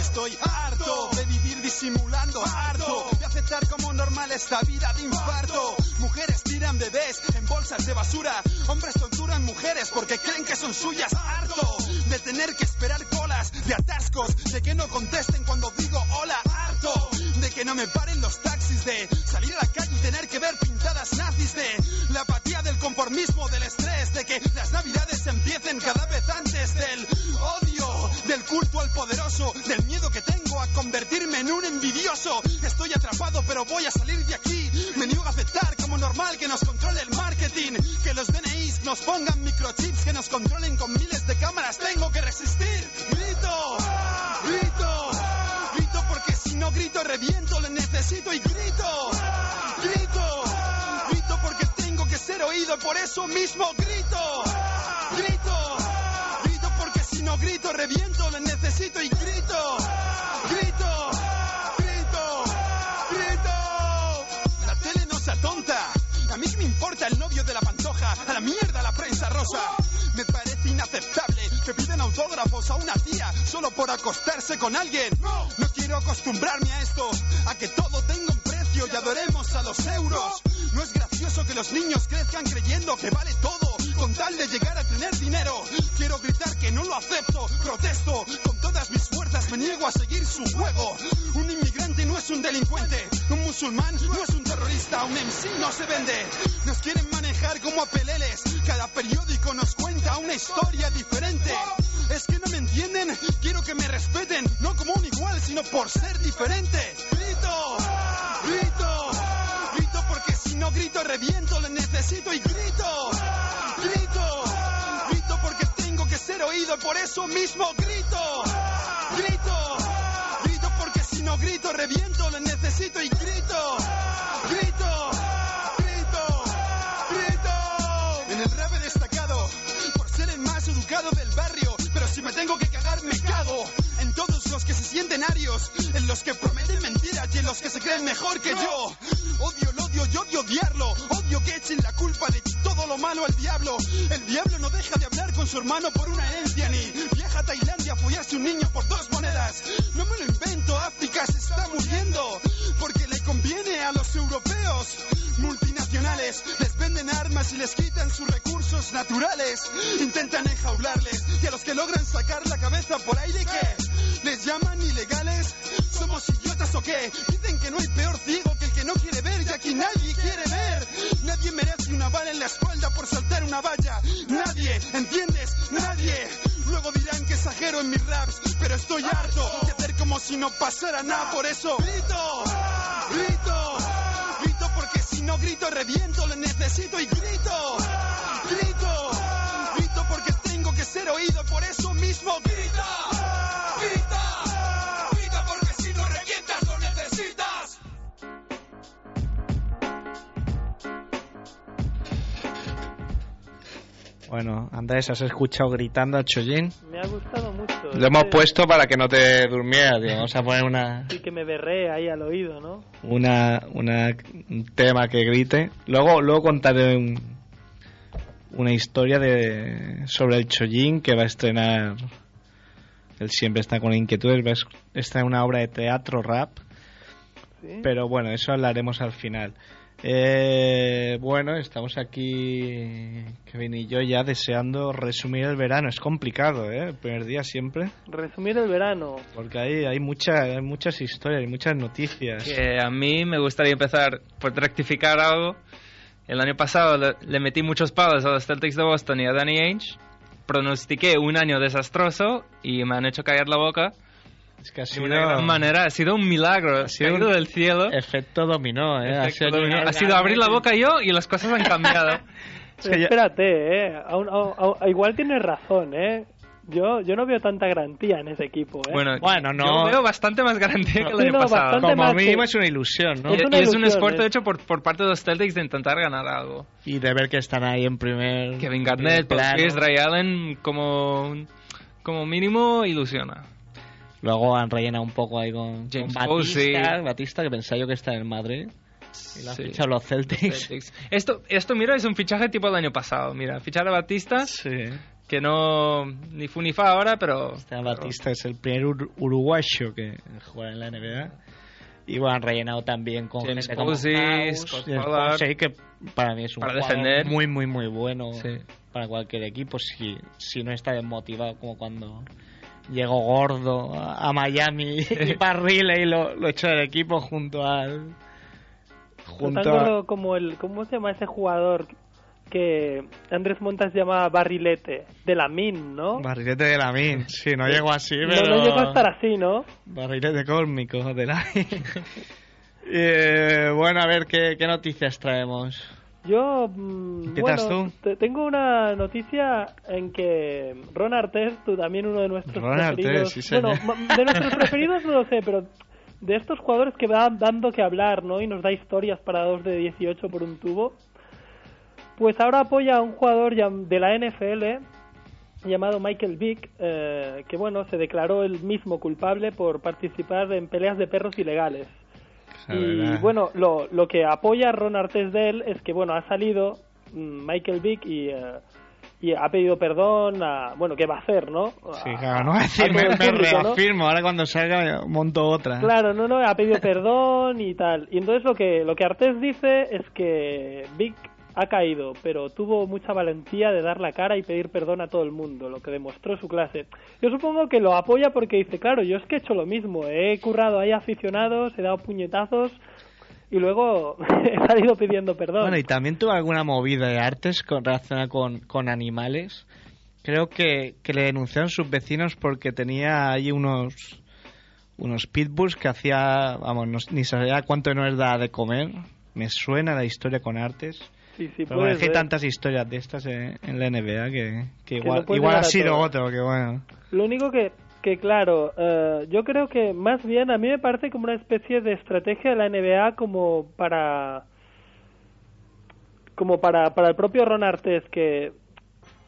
Estoy harto de vivir disimulando, harto de aceptar como normal esta vida de infarto. Mujeres tiran bebés en bolsas de basura, hombres torturan mujeres porque creen que son suyas. Harto de tener que esperar colas, de atascos, de que no contesten cuando digo hola. Harto de que no me paren los taxis, de salir a la calle y tener que ver pintadas nazis, de la apatía del conformismo, del estrés, de que las navidades empiecen cada vez antes del odio, del culto al poderoso, del miedo que tengo a convertirme en un envidioso. Estoy atrapado, pero voy a salir de aquí. Me niego a aceptar normal que nos controle el marketing, que los DNIs nos pongan microchips, que nos controlen con miles de cámaras. Tengo que resistir. Grito, grito, grito porque si no grito reviento, le necesito y grito, grito, grito porque tengo que ser oído, por eso mismo grito, grito, grito porque si no grito reviento, le necesito y grito, importa el novio de la pantoja. A la mierda la prensa rosa. Me parece inaceptable que piden autógrafos a una tía solo por acostarse con alguien. No, no quiero acostumbrarme a esto. A que todo tenga un precio y adoremos a los euros. No es gracioso que los niños crezcan creyendo que vale todo con tal de llegar a tener dinero. Quiero gritar que no lo acepto, protesto con todas mis fuerzas, me niego a seguir su juego. Un inmigrante no es un delincuente, un musulmán no es un terrorista, un MC no se vende. Nos quieren manejar como a peleles, cada periódico nos cuenta una historia diferente. Es que no me entienden, quiero que me respeten, no como un igual, sino por ser diferente. Grito, grito, grito porque si no grito reviento, le necesito y grito, grito, grito porque tengo que ser oído, por eso mismo grito, grito, grito porque si no grito reviento, le necesito y grito, grito, grito, grito. En el rap destacado por ser el más educado del barrio, pero si me tengo que cagar me cago los que se sienten arios, en los que prometen mentiras y en los que se creen mejor que yo. Odio el odio y odio odiarlo, odio que echen la culpa de todo lo malo al diablo. El diablo no deja de hablar con su hermano por una herencia ni viaja a Tailandia a follarse un niño por dos monedas. No me lo invento, África se está muriendo porque conviene a los europeos. Multinacionales les venden armas y les quitan sus recursos naturales. Intentan enjaularles y a los que logran sacar la cabeza por aire, ¿qué? ¿Les llaman ilegales? ¿Somos idiotas o qué? Dicen que no hay peor ciego que el que no quiere ver y aquí nadie quiere ver. Nadie merece una bala en la espalda por saltar una valla. Nadie, ¿entiendes? Nadie. Luego dirán que exagero en mis raps, pero estoy harto como si no pasara nada. Por eso grito, grito, grito porque si no grito reviento, le necesito y grito, grito, grito porque tengo que ser oído. Por eso mismo grita, grita, grita porque si no revientas lo necesitas. Bueno, Andrés, ¿has escuchado gritando a Chojin? Me ha gustado. Lo hemos puesto para que no te durmieras, tío. Vamos a poner una, Y que me berré ahí al oído, ¿no? una, una- un tema que grite. Luego, luego contaré un- una historia de sobre el Chojin que va a estrenar. Él siempre está con inquietudes. Va a es- estrenar una obra de teatro rap. Sí. Pero bueno, eso hablaremos al final. Eh, bueno, estamos aquí, Kevin y yo, ya deseando resumir el verano. Es complicado, ¿eh? El primer día siempre. Resumir el verano. Porque hay, hay, mucha, hay muchas historias, hay muchas noticias. Que a mí me gustaría empezar por rectificar algo. El año pasado le, le metí muchos palos a los Celtics de Boston y a Danny Ainge. Pronostiqué un año desastroso y me han hecho caer la boca. Es que ha De sido, una gran manera. Ha sido un milagro. Ha sido caído un del cielo. efecto dominó, ¿eh? Efecto ha sido, dominó. Ha sido abrir la boca yo y las cosas han cambiado. Es que yo- Espérate, ¿eh? Aún- aún- aún- igual tienes razón, ¿eh? Yo, yo no veo tanta garantía en ese equipo, ¿eh? Bueno, Bueno, no. yo veo bastante más garantía que el año no, pasado. Como mínimo que- es una ilusión, ¿no? Y, Es una y es un esfuerzo ¿eh? hecho por, por parte de los Celtics de intentar ganar algo. Y de ver que están ahí en primer... Kevin Garnett, Paul Allen, como, como mínimo ilusiona. Luego han rellenado un poco ahí con, James con. Batista, Batista, que pensaba yo que está en el Madrid. Y lo han Sí. fichado los Celtics. Celtics. Esto, esto, mira, es un fichaje tipo el año pasado. Mira, fichar a Batista, Sí. que no ni fu ni fa ahora, pero... Este Batista es el primer ur- uruguayo que juega en la NBA. Y bueno, han rellenado también con James gente como Posey, House, Scott James Pollard. Posey, que para mí es un Para defender. muy, muy, muy bueno Sí. para cualquier equipo. Si, si no está desmotivado como cuando llegó gordo a, a Miami y para Riley lo, lo echó del equipo junto al... Junto tan a, como el, ¿cómo se llama ese jugador que Andrés Montas llama Barrilete? De la Min, ¿no? Barrilete de la Min. Sí, no llegó así, no, pero... no llegó a estar así, ¿no? Barrilete cósmico de la Eh, bueno, a ver ¿qué, qué noticias traemos. Yo, mm, ¿Empiezas bueno, tú? te- tengo una noticia en que Ron Artest, tú también uno de nuestros Ron preferidos, sí, señor. bueno, de nuestros preferidos no lo sé, pero de estos jugadores que van dando que hablar, ¿no? Y nos da historias para dos de 18 por un tubo, pues ahora apoya a un jugador de la NFL llamado Michael Vick, eh, que bueno, se declaró el mismo culpable por participar en peleas de perros ilegales. Y bueno, lo, lo que apoya Ron Artes de él es que, bueno, ha salido mm, Michael Vick y, eh, y ha pedido perdón a, bueno, ¿qué va a hacer, no? Sí, claro, no a decir, me, me público, ¿no? reafirmo, ahora cuando salga monto otra. Claro, no, no, ha pedido perdón y tal. Y entonces lo que, lo que Artés dice es que Vic ha caído, pero tuvo mucha valentía de dar la cara y pedir perdón a todo el mundo, lo que demostró su clase. Yo supongo que lo apoya porque dice, claro, yo es que he hecho lo mismo, he currado ahí aficionados, he dado puñetazos y luego he salido pidiendo perdón. Bueno, y también tuvo alguna movida de artes con, relacionada con, con animales. Creo que, que le denunciaron sus vecinos porque tenía ahí unos unos pitbulls que hacía, vamos, no- ni sabía cuánto no da de comer. Me suena la historia con artes. Sí, sí, Pero bueno, es que hay tantas historias de estas en, en la NBA que, que Que igual, puedes igual ha sido todo. otro, que bueno. Lo único que, que claro, eh, yo creo que más bien a mí me parece como una especie de estrategia de la NBA como para como para, para el propio Ron Artes que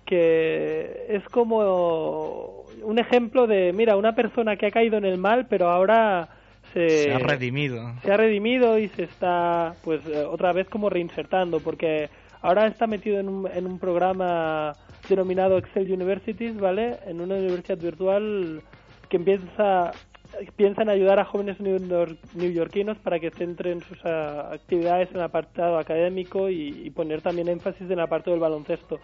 que es como un ejemplo de mira una persona que ha caído en el mal pero ahora se, Se ha redimido. se ha redimido y se está pues eh, otra vez como reinsertando porque ahora está metido en un, en un programa denominado Excel Universities, ¿vale? En una universidad virtual que empieza piensa en ayudar a jóvenes neoyor- neoyorquinos para que centren sus ah, actividades en el apartado académico y, y poner también énfasis en el apartado del baloncesto.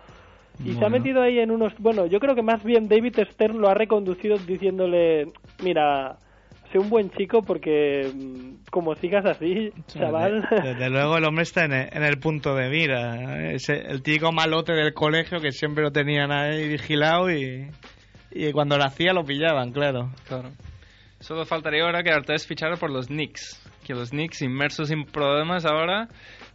Y se ha metido ahí en unos... Bueno, yo creo que más bien David Stern lo ha reconducido diciéndole, mira, sé un buen chico porque mm, como sigas así, chaval... Desde, desde luego el hombre está en el, en el punto de mira. Es el típico malote del colegio que siempre lo tenían ahí vigilado y, y cuando lo hacía lo pillaban, claro. Claro. Solo faltaría ahora que Artés fichara por los Knicks. Que los Knicks, inmersos en problemas ahora.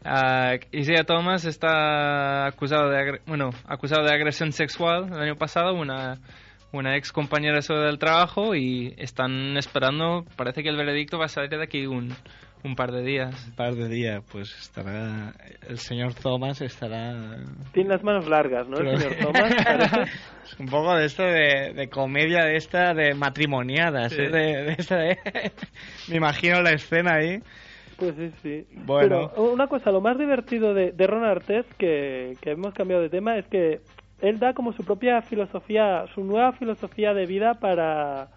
Uh, Isaiah Thomas está acusado de, agre- bueno, acusado de agresión sexual el año pasado. Una, una ex compañera suya del trabajo. Y están esperando. Parece que el veredicto va a salir de aquí un, un par de días. Un par de días, pues estará. El señor Thomas estará. Tiene las manos largas, ¿no? El Pero- señor Thomas. Es un poco de esto de, de comedia, de esta, de matrimoniadas. Sí. ¿eh? De, de esta de- Me imagino la escena ahí. Pues sí, sí. Bueno. Pero una cosa, lo más divertido de, de Ron Artes, que, que hemos cambiado de tema, es que él da como su propia filosofía, su nueva filosofía de vida para,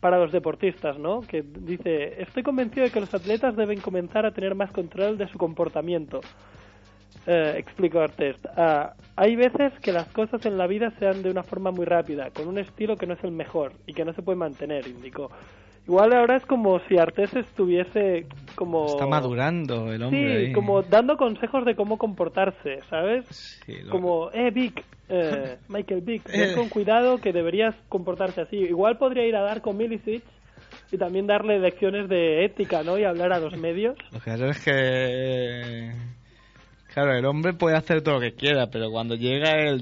para los deportistas, ¿no? Que dice, estoy convencido de que los atletas deben comenzar a tener más control de su comportamiento. Eh, explico Artes. Ah, hay veces que las cosas en la vida se dan de una forma muy rápida, con un estilo que no es el mejor y que no se puede mantener, indicó. Igual ahora es como si Artes estuviese como... Está madurando el hombre. Sí, ahí. como dando consejos de cómo comportarse, ¿sabes? Sí, lo- Como, eh, Vic, eh, Michael Vic, Eh. ten con cuidado que deberías comportarse así. Igual podría ir a dar con Milicic y también darle lecciones de ética, ¿no? Y hablar a los medios. Lo que es que Claro, el hombre puede hacer todo lo que quiera, pero cuando llega el,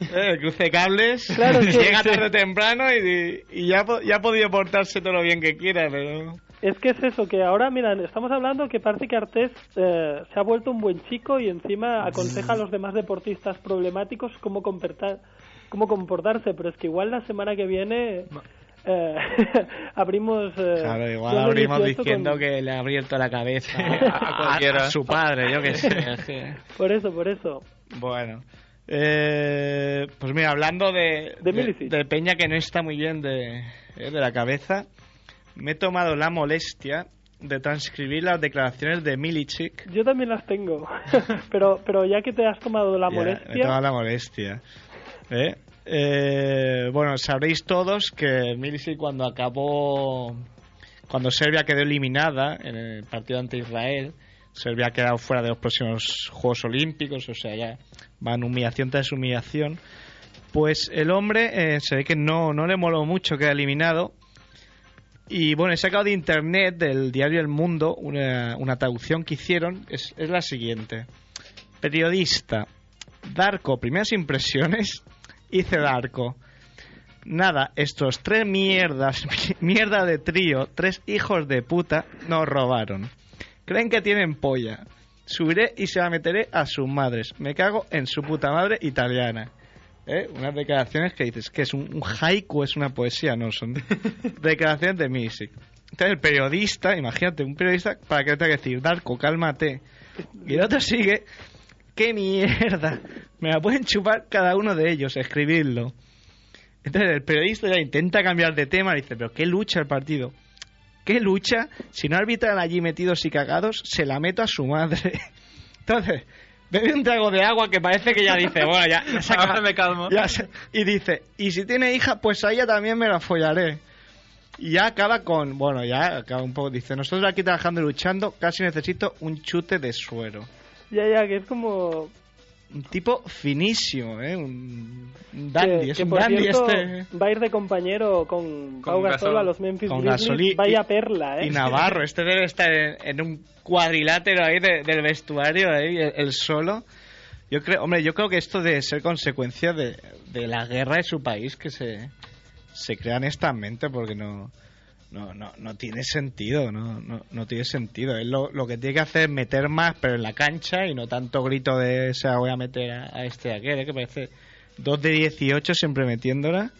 eh, el cruce de cables, Claro, que- llega sí. tarde o temprano y, y ya, ya ha podido portarse todo lo bien que quiera, pero... Es que es eso, que ahora, mira, estamos hablando que parece que Artés eh, se ha vuelto un buen chico y encima aconseja a los demás deportistas problemáticos cómo, comportar, cómo comportarse, pero es que igual la semana que viene eh, abrimos... eh, Claro, igual abrimos 18 diciendo con- que le ha abierto la cabeza A su padre, yo que sé. Por eso, por eso. Bueno, eh, pues mira, hablando de, De Peña que no está muy bien de, eh, de la cabeza, me he tomado la molestia de transcribir las declaraciones de Milicic. Yo también las tengo, pero pero ya que te has tomado la Ya, Me he molestia... tomado la molestia. ¿eh? Eh, bueno, sabréis todos que Milicic cuando acabó, cuando Serbia quedó eliminada en el partido ante Israel, Serbia ha quedado fuera de los próximos Juegos Olímpicos, o sea, ya van humillación tras humillación. Pues el hombre eh, se ve que no, no le moló mucho quedar eliminado. Y bueno, he sacado de internet del diario El Mundo una, una traducción que hicieron, es, es la siguiente. Periodista, Darko, primeras impresiones, hice Darko. Nada, estos tres mierdas, mierda de trío, tres hijos de puta, nos robaron. Creen que tienen polla. Subiré y se la meteré a sus madres. Me cago en su puta madre italiana. ¿Eh? Unas declaraciones que dices que es un, un haiku, es una poesía, no son declaraciones de Music. Entonces el periodista, imagínate, un periodista para que te que decir, Darko, cálmate. Y el otro sigue, qué mierda, me la pueden chupar cada uno de ellos, escribirlo. Entonces el periodista ya intenta cambiar de tema, dice, pero ¿qué lucha el partido? ¿Qué lucha? Si no arbitran allí metidos y cagados, se la meto a su madre. Entonces, bebe un trago de agua que parece que ya dice, bueno, ya, ya se acaba- me calmo. ya se- y dice, y si tiene hija, pues a ella también me la follaré. Y ya acaba con, bueno, ya acaba un poco, dice, nosotros aquí trabajando y luchando, casi necesito un chute de suero. Ya, ya, que es como... Un tipo finísimo, ¿eh? Un, un dandy, que, es que, un por dandy cierto, este. va a ir de compañero con, Pau Gasol, Gasol. a los Memphis Con Grizzlies. Gasol y- Vaya y- perla, ¿eh? Y Navarro, este debe estar en, en un cuadrilátero ahí de- del vestuario, ahí, el, el solo. Yo creo, hombre, yo creo que esto debe ser consecuencia de, de la guerra de su país que se, se crea honestamente porque no, no, no, no tiene sentido, no, no, no tiene sentido. Él lo, lo que tiene que hacer es meter más, pero en la cancha y no tanto grito de, o sea, voy a meter a, a este de aquel, ¿eh? que parece 2 de 18 siempre metiéndola.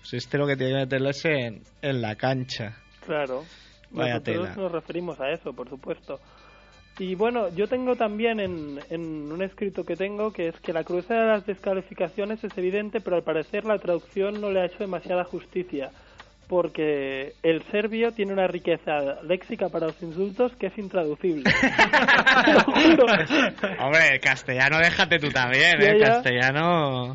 Pues este lo que tiene que meterle es en, en la cancha. Claro. Vaya Nosotros tela. nos referimos a eso, por supuesto. Y bueno, yo tengo también en, en un escrito que tengo que es que la crudeza de las descalificaciones es evidente, pero al parecer la traducción no le ha hecho demasiada justicia, porque el serbio tiene una riqueza léxica para los insultos que es intraducible. Te lo juro. Hombre, el castellano déjate tú también, ¿eh? El castellano...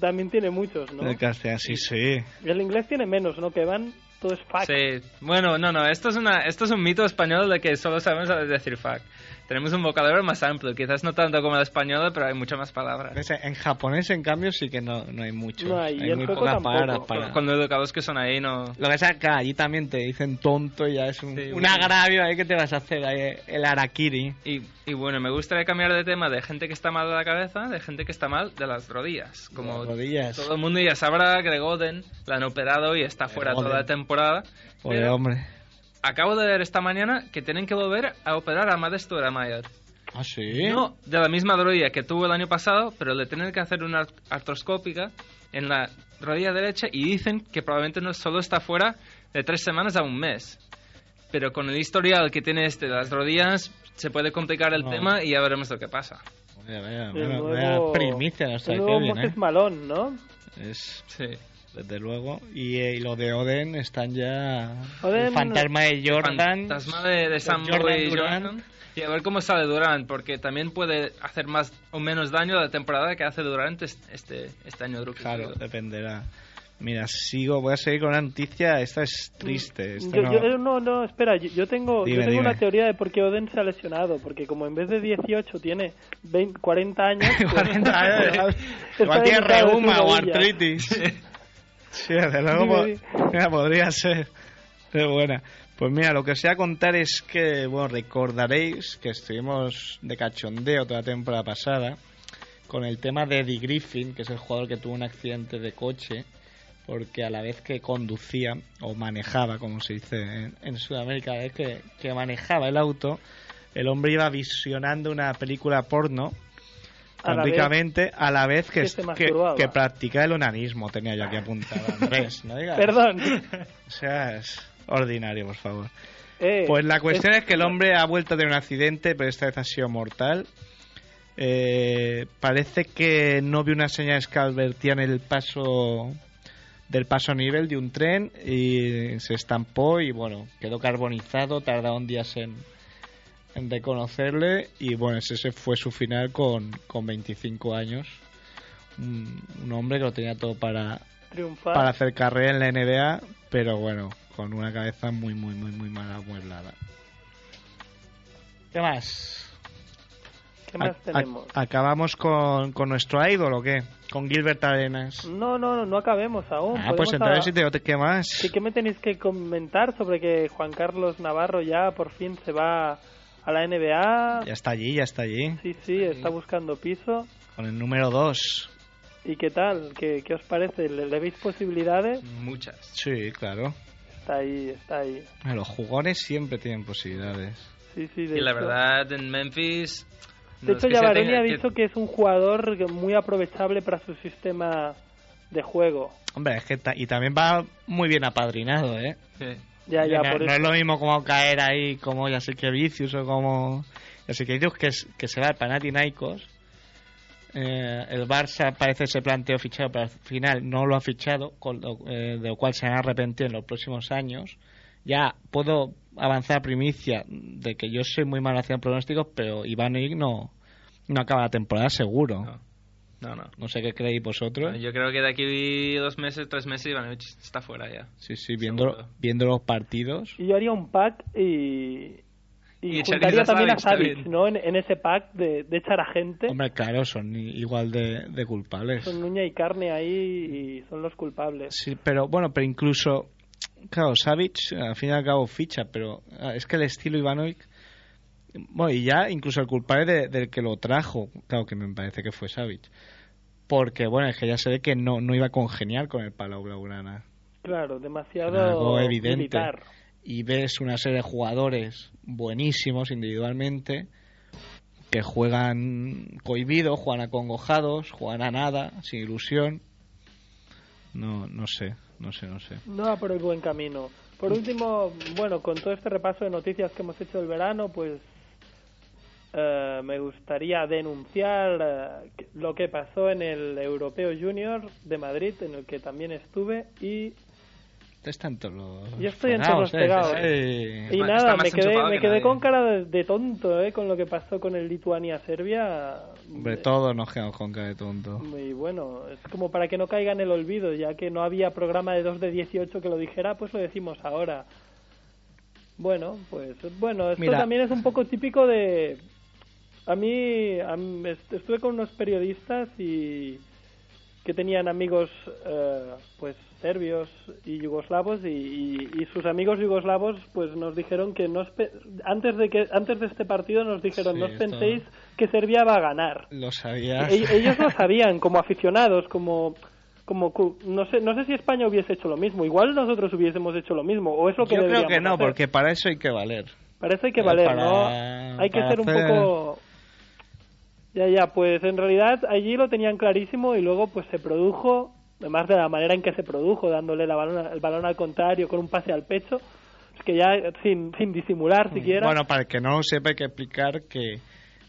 También tiene muchos, ¿no? El castellano, sí, sí. El inglés tiene menos, ¿no? Que van, todo es fuck. Sí, bueno, no, no, esto es, una, esto es un mito español de que solo sabemos decir fuck. Tenemos un vocabulario más amplio, quizás no tanto como el español, pero hay muchas más palabras. En japonés, en cambio, sí que no, no hay mucho. No hay, muy pocas palabras Con- para... Con lo educados que son ahí, no... Lo que pasa es que allí también te dicen tonto y ya es un, Sí, un bueno. agravio ahí que te vas a hacer ahí, el harakiri. Y, y bueno, me gustaría cambiar de tema de gente que está mal de la cabeza, de gente que está mal de las rodillas. Como Las rodillas. todo el mundo ya sabrá, Greg Oden la han operado y está fuera toda la temporada. Joder, Pero hombre. Acabo de ver esta mañana que tienen que volver a operar a Modesto Mayer. ¿Ah, sí? No de la misma rodilla que tuvo el año pasado, pero le tienen que hacer una artroscópica en la rodilla derecha y dicen que probablemente no solo está fuera de tres semanas a un mes. Pero con el historial que tiene este de las rodillas se puede complicar el No. tema y ya veremos lo que pasa. Vaya, vaya, El vaya, nuevo- vaya primicia nos el nuevo Kevin, Moses ¿eh? Malón, ¿no? Es, Sí. Desde luego. Y, eh, y lo de Oden están ya... Oden- el fantasma de Jordan. Fantasma de, de Sam Jordan y Durant. Jordan. Y a ver cómo sale Durant, porque también puede hacer más o menos daño la temporada que hace Durant este, este, año. Claro, dependerá. Mira, sigo, voy a seguir con una noticia. Esta es triste. esta Yo, no- yo- no, no, espera, yo, yo tengo, Dime, yo tengo dime. una teoría de por qué Oden se ha lesionado, porque como en vez de 18 tiene 20, 40 años, pues, 40 años, igual- tiene reuma o artritis. Sí, desde luego mira, podría ser. Pero buena. Pues mira, lo que os voy a contar es que, bueno, recordaréis que estuvimos de cachondeo toda la temporada pasada con el tema de Eddie Griffin, que es el jugador que tuvo un accidente de coche, porque a la vez que conducía, o manejaba, como se dice en, en Sudamérica, a la vez que, que manejaba el auto, el hombre iba visionando una película porno A la vez prácticamente a la vez que, que practica el onanismo, tenía yo aquí apuntado, Andrés, no digas. Perdón. O sea, es ordinario, por favor. Eh, Pues la cuestión es, que el hombre ha vuelto a tener un accidente, pero esta vez ha sido mortal. Eh, parece que no vio unas señales que advertían el paso del paso a nivel de un tren y se estampó y bueno, quedó carbonizado, tardaron días en reconocerle y bueno, ese fue su final con, con 25 años. Un, un hombre que lo tenía todo para, triunfar. para hacer carrera en la NBA, pero bueno, con una cabeza muy, muy, muy, muy mal amueblada. ¿Qué más? ¿Qué más A- a- tenemos? ¿Acabamos con, con nuestro ídol o qué? Con Gilbert Arenas. No, no, no, no acabemos aún. Ah, pues entonces a- ¿qué más? ¿Qué, qué me tenéis que comentar sobre que Juan Carlos Navarro ya por fin se va a la NBA? Ya está allí, ya está allí. Sí, sí, está buscando piso. Con el número 2. ¿Y qué tal? ¿Qué, qué os parece? ¿Le, le veis posibilidades? Muchas. Sí, claro. Está ahí, está ahí. Los jugones siempre tienen posibilidades. Sí, sí, de Y la hecho- verdad, en Memphis. De no hecho, tenga- ha dicho que es un jugador muy aprovechable para su sistema de juego. Hombre, es que ta- y también va muy bien apadrinado, ¿eh? Sí. Ya, ya, no, por no eso. es lo mismo como caer ahí como ya sé que Vicius o como ya sé que Vicius que, se va al Panathinaikos Eh, el Barça parece se planteó fichado pero al final no lo ha fichado con lo- eh, de lo cual se van a arrepentir en los próximos años ya puedo avanzar primicia de que yo soy muy malo haciendo pronósticos pero Ivanovic no no acaba la temporada seguro No. No, no. no sé qué creéis vosotros Yo creo que de aquí dos meses, tres meses, Ivanovic está fuera ya. sí sí viendo Seguro. viendo los partidos Y yo haría un pack y. Y, Y juntaría también a Savic. ¿no? En, en ese pack de, de echar a gente. hombre claro son igual de, de culpables Son uña y carne ahí y son los culpables. Sí, pero bueno, pero incluso, claro, Savic al fin y al cabo ficha, pero ah, es que el estilo Ivanovic, bueno, y ya incluso el culpable de- del que lo trajo, claro que me parece que fue Savic, porque bueno, es que ya se ve que no, no iba a congeniar con el Palau Blaugrana. Claro, demasiado Algo evidente. militar. Y ves una serie de jugadores buenísimos individualmente que juegan cohibidos, juegan acongojados, juegan a nada, sin ilusión. No, no sé, no sé, no sé. No va por el buen camino. Por último, bueno, con todo este repaso de noticias que hemos hecho del verano, pues eh, me gustaría denunciar eh, lo que pasó en el Europeo Junior de Madrid, en el que también estuve, y, Están todos los Yo estoy en todos los pegados. ¿eh? y nada, me quedé, me que quedé con cara de, de tonto eh, con lo que pasó con el Lituania-Serbia. Hombre, todos nos quedamos con cara de tonto. Y bueno, es como para que no caiga en el olvido, ya que no había programa de 2 de 18 que lo dijera, pues lo decimos ahora. Bueno, pues bueno, esto Mira. también es un poco típico de... A mí, a mí- est- estuve con unos periodistas y que tenían amigos eh, pues serbios y yugoslavos y, y- y sus amigos yugoslavos pues nos dijeron que no antes de que antes de este partido nos dijeron Sí, no os penséis que Serbia va a ganar Lo sabías. e- ellos lo sabían como aficionados como como no sé no sé si España hubiese hecho lo mismo igual nosotros hubiésemos hecho lo mismo o es lo que Yo creo que no, hacer. porque para eso hay que valer. para eso hay que eh, valer para- no hay que ser un hacer- poco ya ya pues en realidad allí lo tenían clarísimo y luego pues se produjo además de la manera en que se produjo dándole la balón, el balón al contrario con un pase al pecho es que ya sin sin disimular siquiera Bueno, para el que no lo sepa, hay que explicar que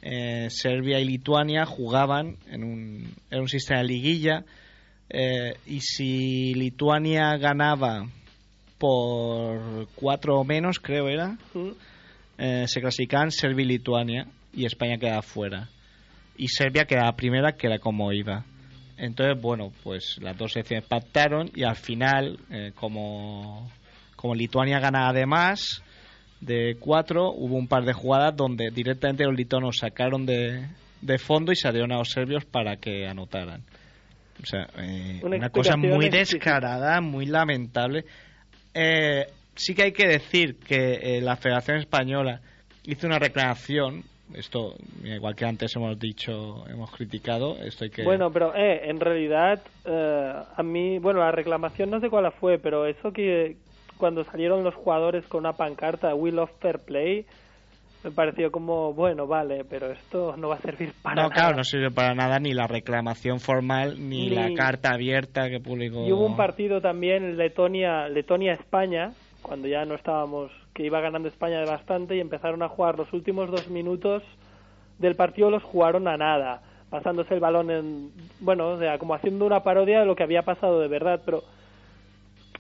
eh, Serbia y Lituania jugaban en un, en un sistema de liguilla eh, y si Lituania ganaba por cuatro o menos, creo era, Mm. eh, se clasificaban Serbia y Lituania y España quedaba fuera. Y Serbia quedaba primera, que era como iba. Entonces, bueno, pues las dos secciones pactaron y al final, eh, como, como Lituania gana además de cuatro, hubo un par de jugadas donde directamente los lituanos sacaron de, de fondo y salieron a los serbios para que anotaran. O sea, eh, Una una, cosa muy descarada, muy lamentable. Eh, sí que hay que decir que eh, la Federación Española hizo una reclamación. Esto, igual que antes hemos dicho, hemos criticado. Esto hay que. Bueno, pero eh, en realidad, eh, a mí, bueno, la reclamación no sé cuál fue, pero eso que cuando salieron los jugadores con una pancarta, We Love Fair Play, me pareció como, bueno, vale, pero esto no va a servir para no, nada. claro, no sirve para nada ni la reclamación formal ni, Ni- la carta abierta que publicó. Y hubo un partido también Letonia Letonia España cuando ya no estábamos que iba ganando España de bastante y empezaron a jugar los últimos dos minutos del partido los jugaron a nada pasándose el balón en bueno o sea como haciendo una parodia de lo que había pasado de verdad pero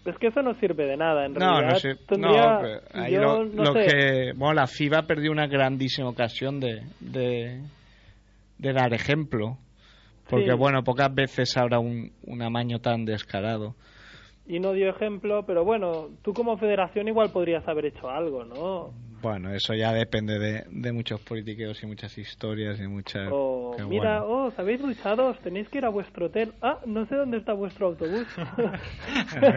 es que eso no sirve de nada en No, realidad no tendría no, ahí yo lo, no lo sé que. Bueno, la FIBA perdió una grandísima ocasión de, de, de dar ejemplo. Porque, Sí. bueno, pocas veces habrá un, un amaño tan descarado. Y no dio ejemplo pero bueno tú como federación igual podrías haber hecho algo no Bueno, eso ya depende de, de muchos politiqueos y muchas historias y muchas... O que mira, bueno. oh, os habéis duchado, os tenéis que ir a vuestro hotel. Ah, no sé dónde está vuestro autobús.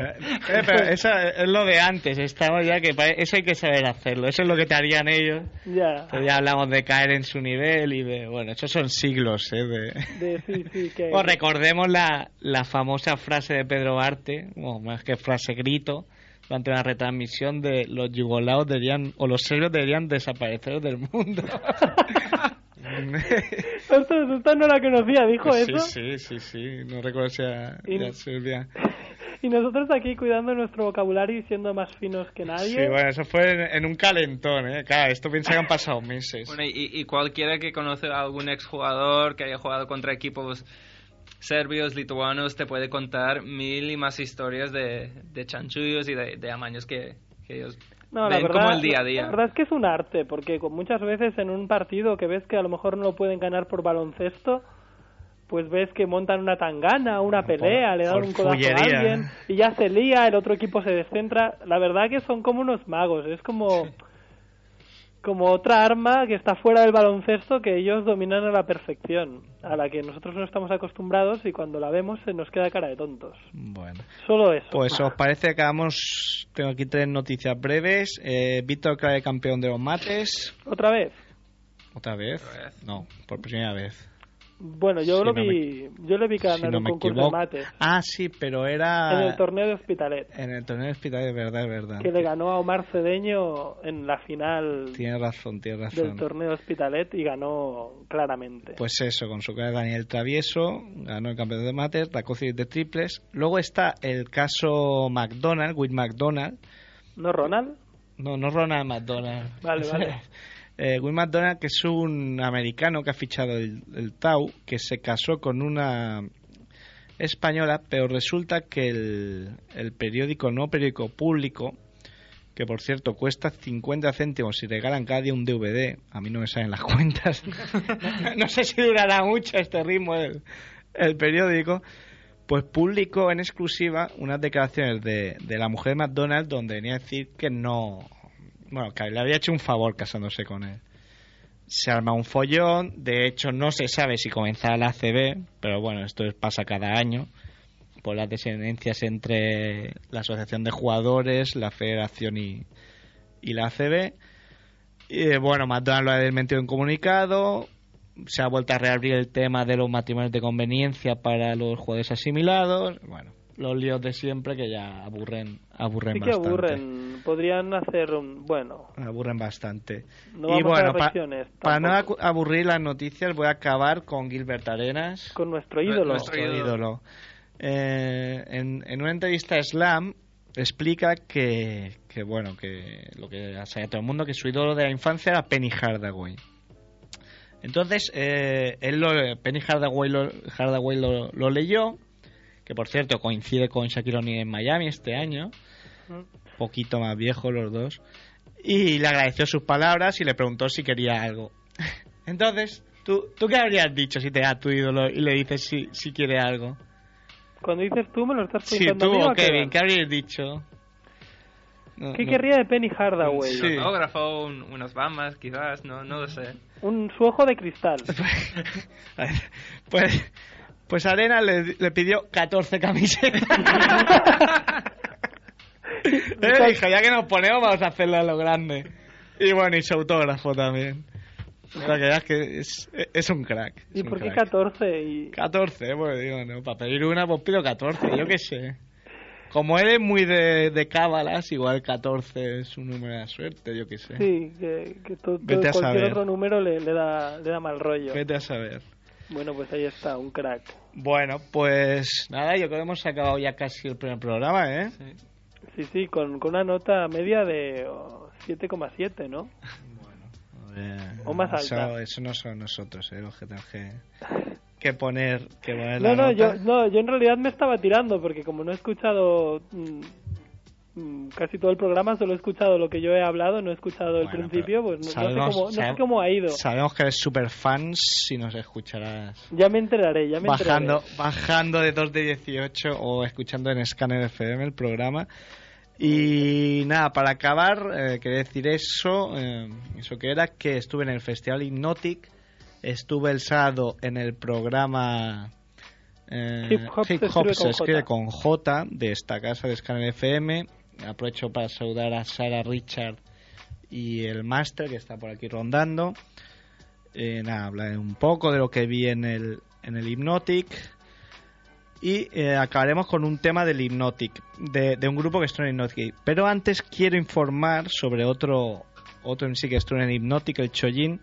Eh, pero eso es lo de antes, estamos ya que eso hay que saber hacerlo, eso es lo que te harían ellos. ya, Pero ya hablamos de caer en su nivel y de, bueno, esos son siglos, ¿eh? De... de sí, sí, que... Bueno, recordemos la, la famosa frase de Pedro Arte, o más que frase grito, durante una retransmisión de los yugoslavos deberían, o los serbios deberían desaparecer del mundo. Ostras, esta no la conocía, dijo sí, eso. sí, sí, sí, no recuerdo si era, Y- Serbia. Y nosotros aquí cuidando nuestro vocabulario y siendo más finos que nadie. Sí, bueno, eso fue en, en un calentón, ¿eh? Claro, esto piensa que han pasado meses. Bueno, y, y cualquiera que conoce a algún exjugador que haya jugado contra equipos serbios, lituanos, te puede contar mil y más historias de, de chanchullos y de, de amaños que, que ellos No, la ven verdad, como el día a día. La verdad es que es un arte, porque muchas veces en un partido que ves que a lo mejor no lo pueden ganar por baloncesto, pues ves que montan una tangana, una pelea, le dan un codazo a alguien y ya se lía, el otro equipo se descentra. La verdad que son como unos magos, es como como otra arma que está fuera del baloncesto que ellos dominan a la perfección, a la que nosotros no estamos acostumbrados y cuando la vemos se nos queda cara de tontos. Bueno, Solo eso. pues os parece que hagamos, tengo aquí tres noticias breves. Eh, Víctor Clare, campeón de los mates. Otra vez. ¿Otra vez? Otra vez. No, por primera vez. Bueno, yo Si lo no vi, yo le vi ganar Si no un me concurso equivoco. de mates Ah, sí, pero era... en el torneo de Hospitalet, En el torneo de hospital, es verdad, verdad. que le ganó a Omar Cedeño en la final Tienes razón, tienes del razón. torneo de Hospitalet y ganó claramente. Pues eso, con su cara Daniel Travieso, ganó el campeonato de mates, la cocina de triples. Luego está el caso McDonald, Will McDonald. ¿No, Ronald? No, no Ronald McDonald. Vale, vale. Eh, Will McDonald, que es un americano que ha fichado el, el Tau, que se casó con una española, pero resulta que el, el periódico, no periódico público, que por cierto cuesta 50 céntimos y regalan cada día un DVD, a mí no me salen las cuentas, no sé si durará mucho este ritmo el, el periódico, pues publicó en exclusiva unas declaraciones de, de la mujer de McDonald's donde venía a decir que no, bueno, le había hecho un favor casándose con él. Se arma un follón, de hecho no se sabe si comenzará la ACB, pero bueno, esto es- pasa cada año por las desavenencias entre la Asociación de Jugadores, la Federación y, y la ACB. Y eh, bueno, McDonald lo ha desmentido en comunicado, se ha vuelto a reabrir el tema de los matrimonios de conveniencia para los jugadores asimilados, bueno, los líos de siempre que ya aburren, aburren Sí que bastante. aburren. Podrían hacer un... Bueno, Aburren bastante. no y bueno, pa- para no aburrir las noticias, voy a acabar con Gilbert Arenas, Con nuestro ídolo. Nuestro nuestro ídolo. ídolo. Eh, en, en una entrevista a Slam explica que, que bueno, que lo que sabe todo el mundo, que su ídolo de la infancia era Penny Hardaway. Entonces, eh, él lo, Penny Hardaway, lo, Hardaway lo, lo leyó, que por cierto coincide con Shaquille O'Neal en Miami este año, poquito más viejo los dos, y le agradeció sus palabras y le preguntó si quería algo. Entonces, ¿tú, ¿tú qué habrías dicho si te da tu ídolo y le dices si, si quiere algo? Cuando dices tú, me lo estás Sí, preguntando tú a mí o Kevin? ¿qué habrías dicho? No, ¿Qué no. querría de Penny Hardaway? Sí. Un autógrafo, un- unas bamas, quizás, no, no lo sé. Un su ojo de cristal. Pues, pues Arena le, le pidió 14 camisetas. Eh, hija, ya que nos ponemos vamos a hacerlo a lo grande. Y bueno, y su autógrafo también. O sea que ya es que es, es un crack. es ¿Y un por qué crack. 14? Y... 14, pues digo, no, para pedir una pues pido 14, yo qué sé. Como eres muy de, de cábalas, igual 14 es un número de suerte, yo qué sé. Sí, que, que to- to- Vete a cualquier saber. otro número le, le da, le da mal rollo. Vete a saber. Bueno, pues ahí está, un crack. Bueno, pues nada, yo creo que hemos acabado ya casi el primer programa, ¿eh? Sí, sí, con, con una nota media de oh, 7,7, ¿no? O más Eso, alta. eso no son nosotros, ¿eh? Los que tenemos que, que poner, que poner No, la no, yo, nota. no, yo en realidad me estaba tirando porque como no he escuchado mm, casi todo el programa, solo he escuchado lo que yo he hablado, no he escuchado el Bueno, principio, pues no, sé cómo, no sé cómo ha ido. Sabemos que eres super fans si nos escucharás. Ya me enteraré, ya me bajando, enteraré. bajando de 2 de 18 o escuchando en Scanner FM el programa. Y nada, para acabar, eh, quería decir eso, eh, eso que era que estuve en el Festival Hypnotic, estuve el sábado en el programa eh, Hip Hop se escribe se con escribe con J de esta casa de Scanner FM. Aprovecho para saludar a Sara Richard y el máster que está por aquí rondando. Eh, hablaré un poco de lo que vi en el, en el Hypnotic. Y eh, acabaremos con un tema del Hypnotic, de, de un grupo que estuvo en Hypnotic. Pero antes quiero informar sobre otro, otro en sí que estuvo en Hypnotic, el Chojin.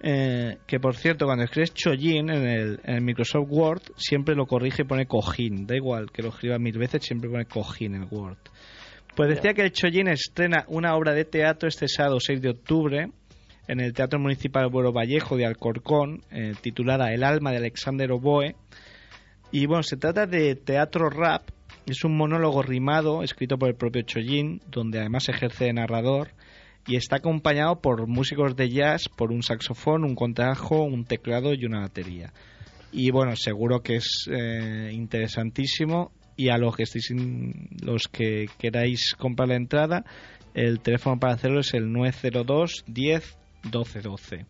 eh, que por cierto, cuando escribes Chojin en el, en el Microsoft Word, siempre lo corrige y pone Cojin. Da igual que lo escriba mil veces, siempre pone Cojin en Word. Pues decía que el Chojin estrena una obra de teatro este sábado 6 de octubre en el Teatro Municipal Buero Vallejo de Alcorcón, eh, titulada El alma de Alexander Oboe. Y bueno, se trata de teatro rap, es un monólogo rimado escrito por el propio Chojin, donde además ejerce de narrador y está acompañado por músicos de jazz, por un saxofón, un contrabajo, un teclado y una batería. Y bueno, seguro que es eh, interesantísimo y a los que estéis in- los que queráis comprar la entrada, el teléfono para hacerlo es el 902 10 12 12.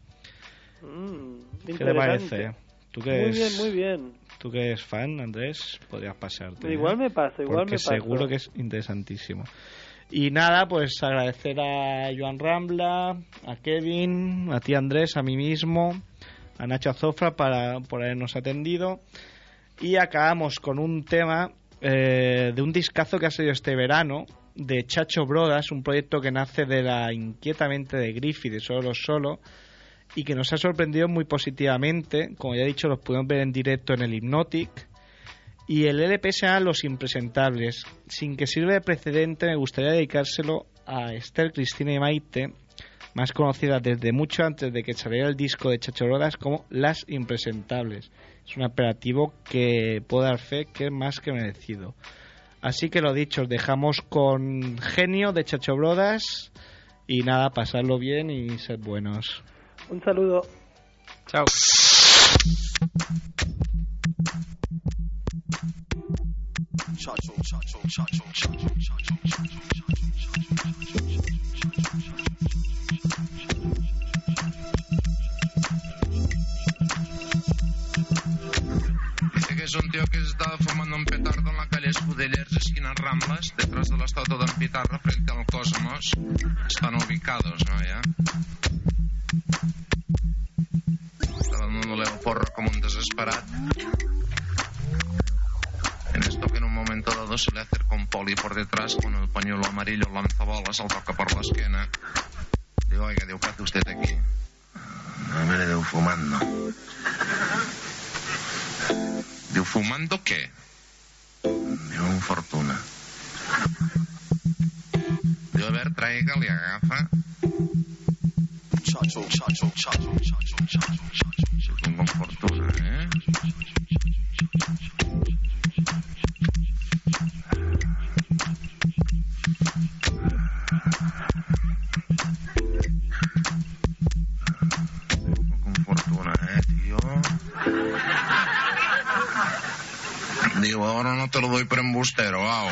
Mm, ¿Qué te parece? ¿Tú que Muy eres, bien, muy bien. Tú que eres fan, Andrés, podrías pasarte. ¿eh? Igual me pasa, igual Porque me pasa. seguro que es interesantísimo. Y nada, pues agradecer a Joan Rambla, a Kevin, a ti Andrés, a mí mismo, a Nacho Azofra para, por habernos atendido. Y acabamos con un tema eh, de un discazo que ha salido este verano, de Chacho Brodas, un proyecto que nace de la inquietamente de Griffith, de Solo Solo, y que nos ha sorprendido muy positivamente. Como ya he dicho, los pudimos ver en directo en el Hypnotic. Y el LP se Los Impresentables. Sin que sirva de precedente, me gustaría dedicárselo a Esther Cristina y Maite, más conocida desde mucho antes de que saliera el disco de Chachorodas como Las Impresentables. Es un apelativo que puedo dar fe que es más que merecido. Así que lo dicho, os dejamos con Genio de Chacho Brodas y nada, pasarlo bien y sed buenos. Un saludo. Chao. Dice que es un tío que estaba fumando un petardo en la calle Escudellers, esquina Ramblas, detrás de la estatua de Pitarra, frente al Cosmos. Están ubicados, ¿no? Ya. Estaba dándole el porro como un desesperado. En esto que en un momento dado se le acerca un poli por detrás con el pañuelo amarillo lanzabolas, al toca por la esquina. Digo, oiga, digo, ¿qué hace usted aquí? A ver, digo, fumando. Diu, fumando què? Diu, un fortuna. Diu, a ver, traiga-li, agafa. Chacho, chacho, chacho, chacho, chacho, chacho. Con fortuna, eh? Digo, ahora no te lo doy por embustero, au.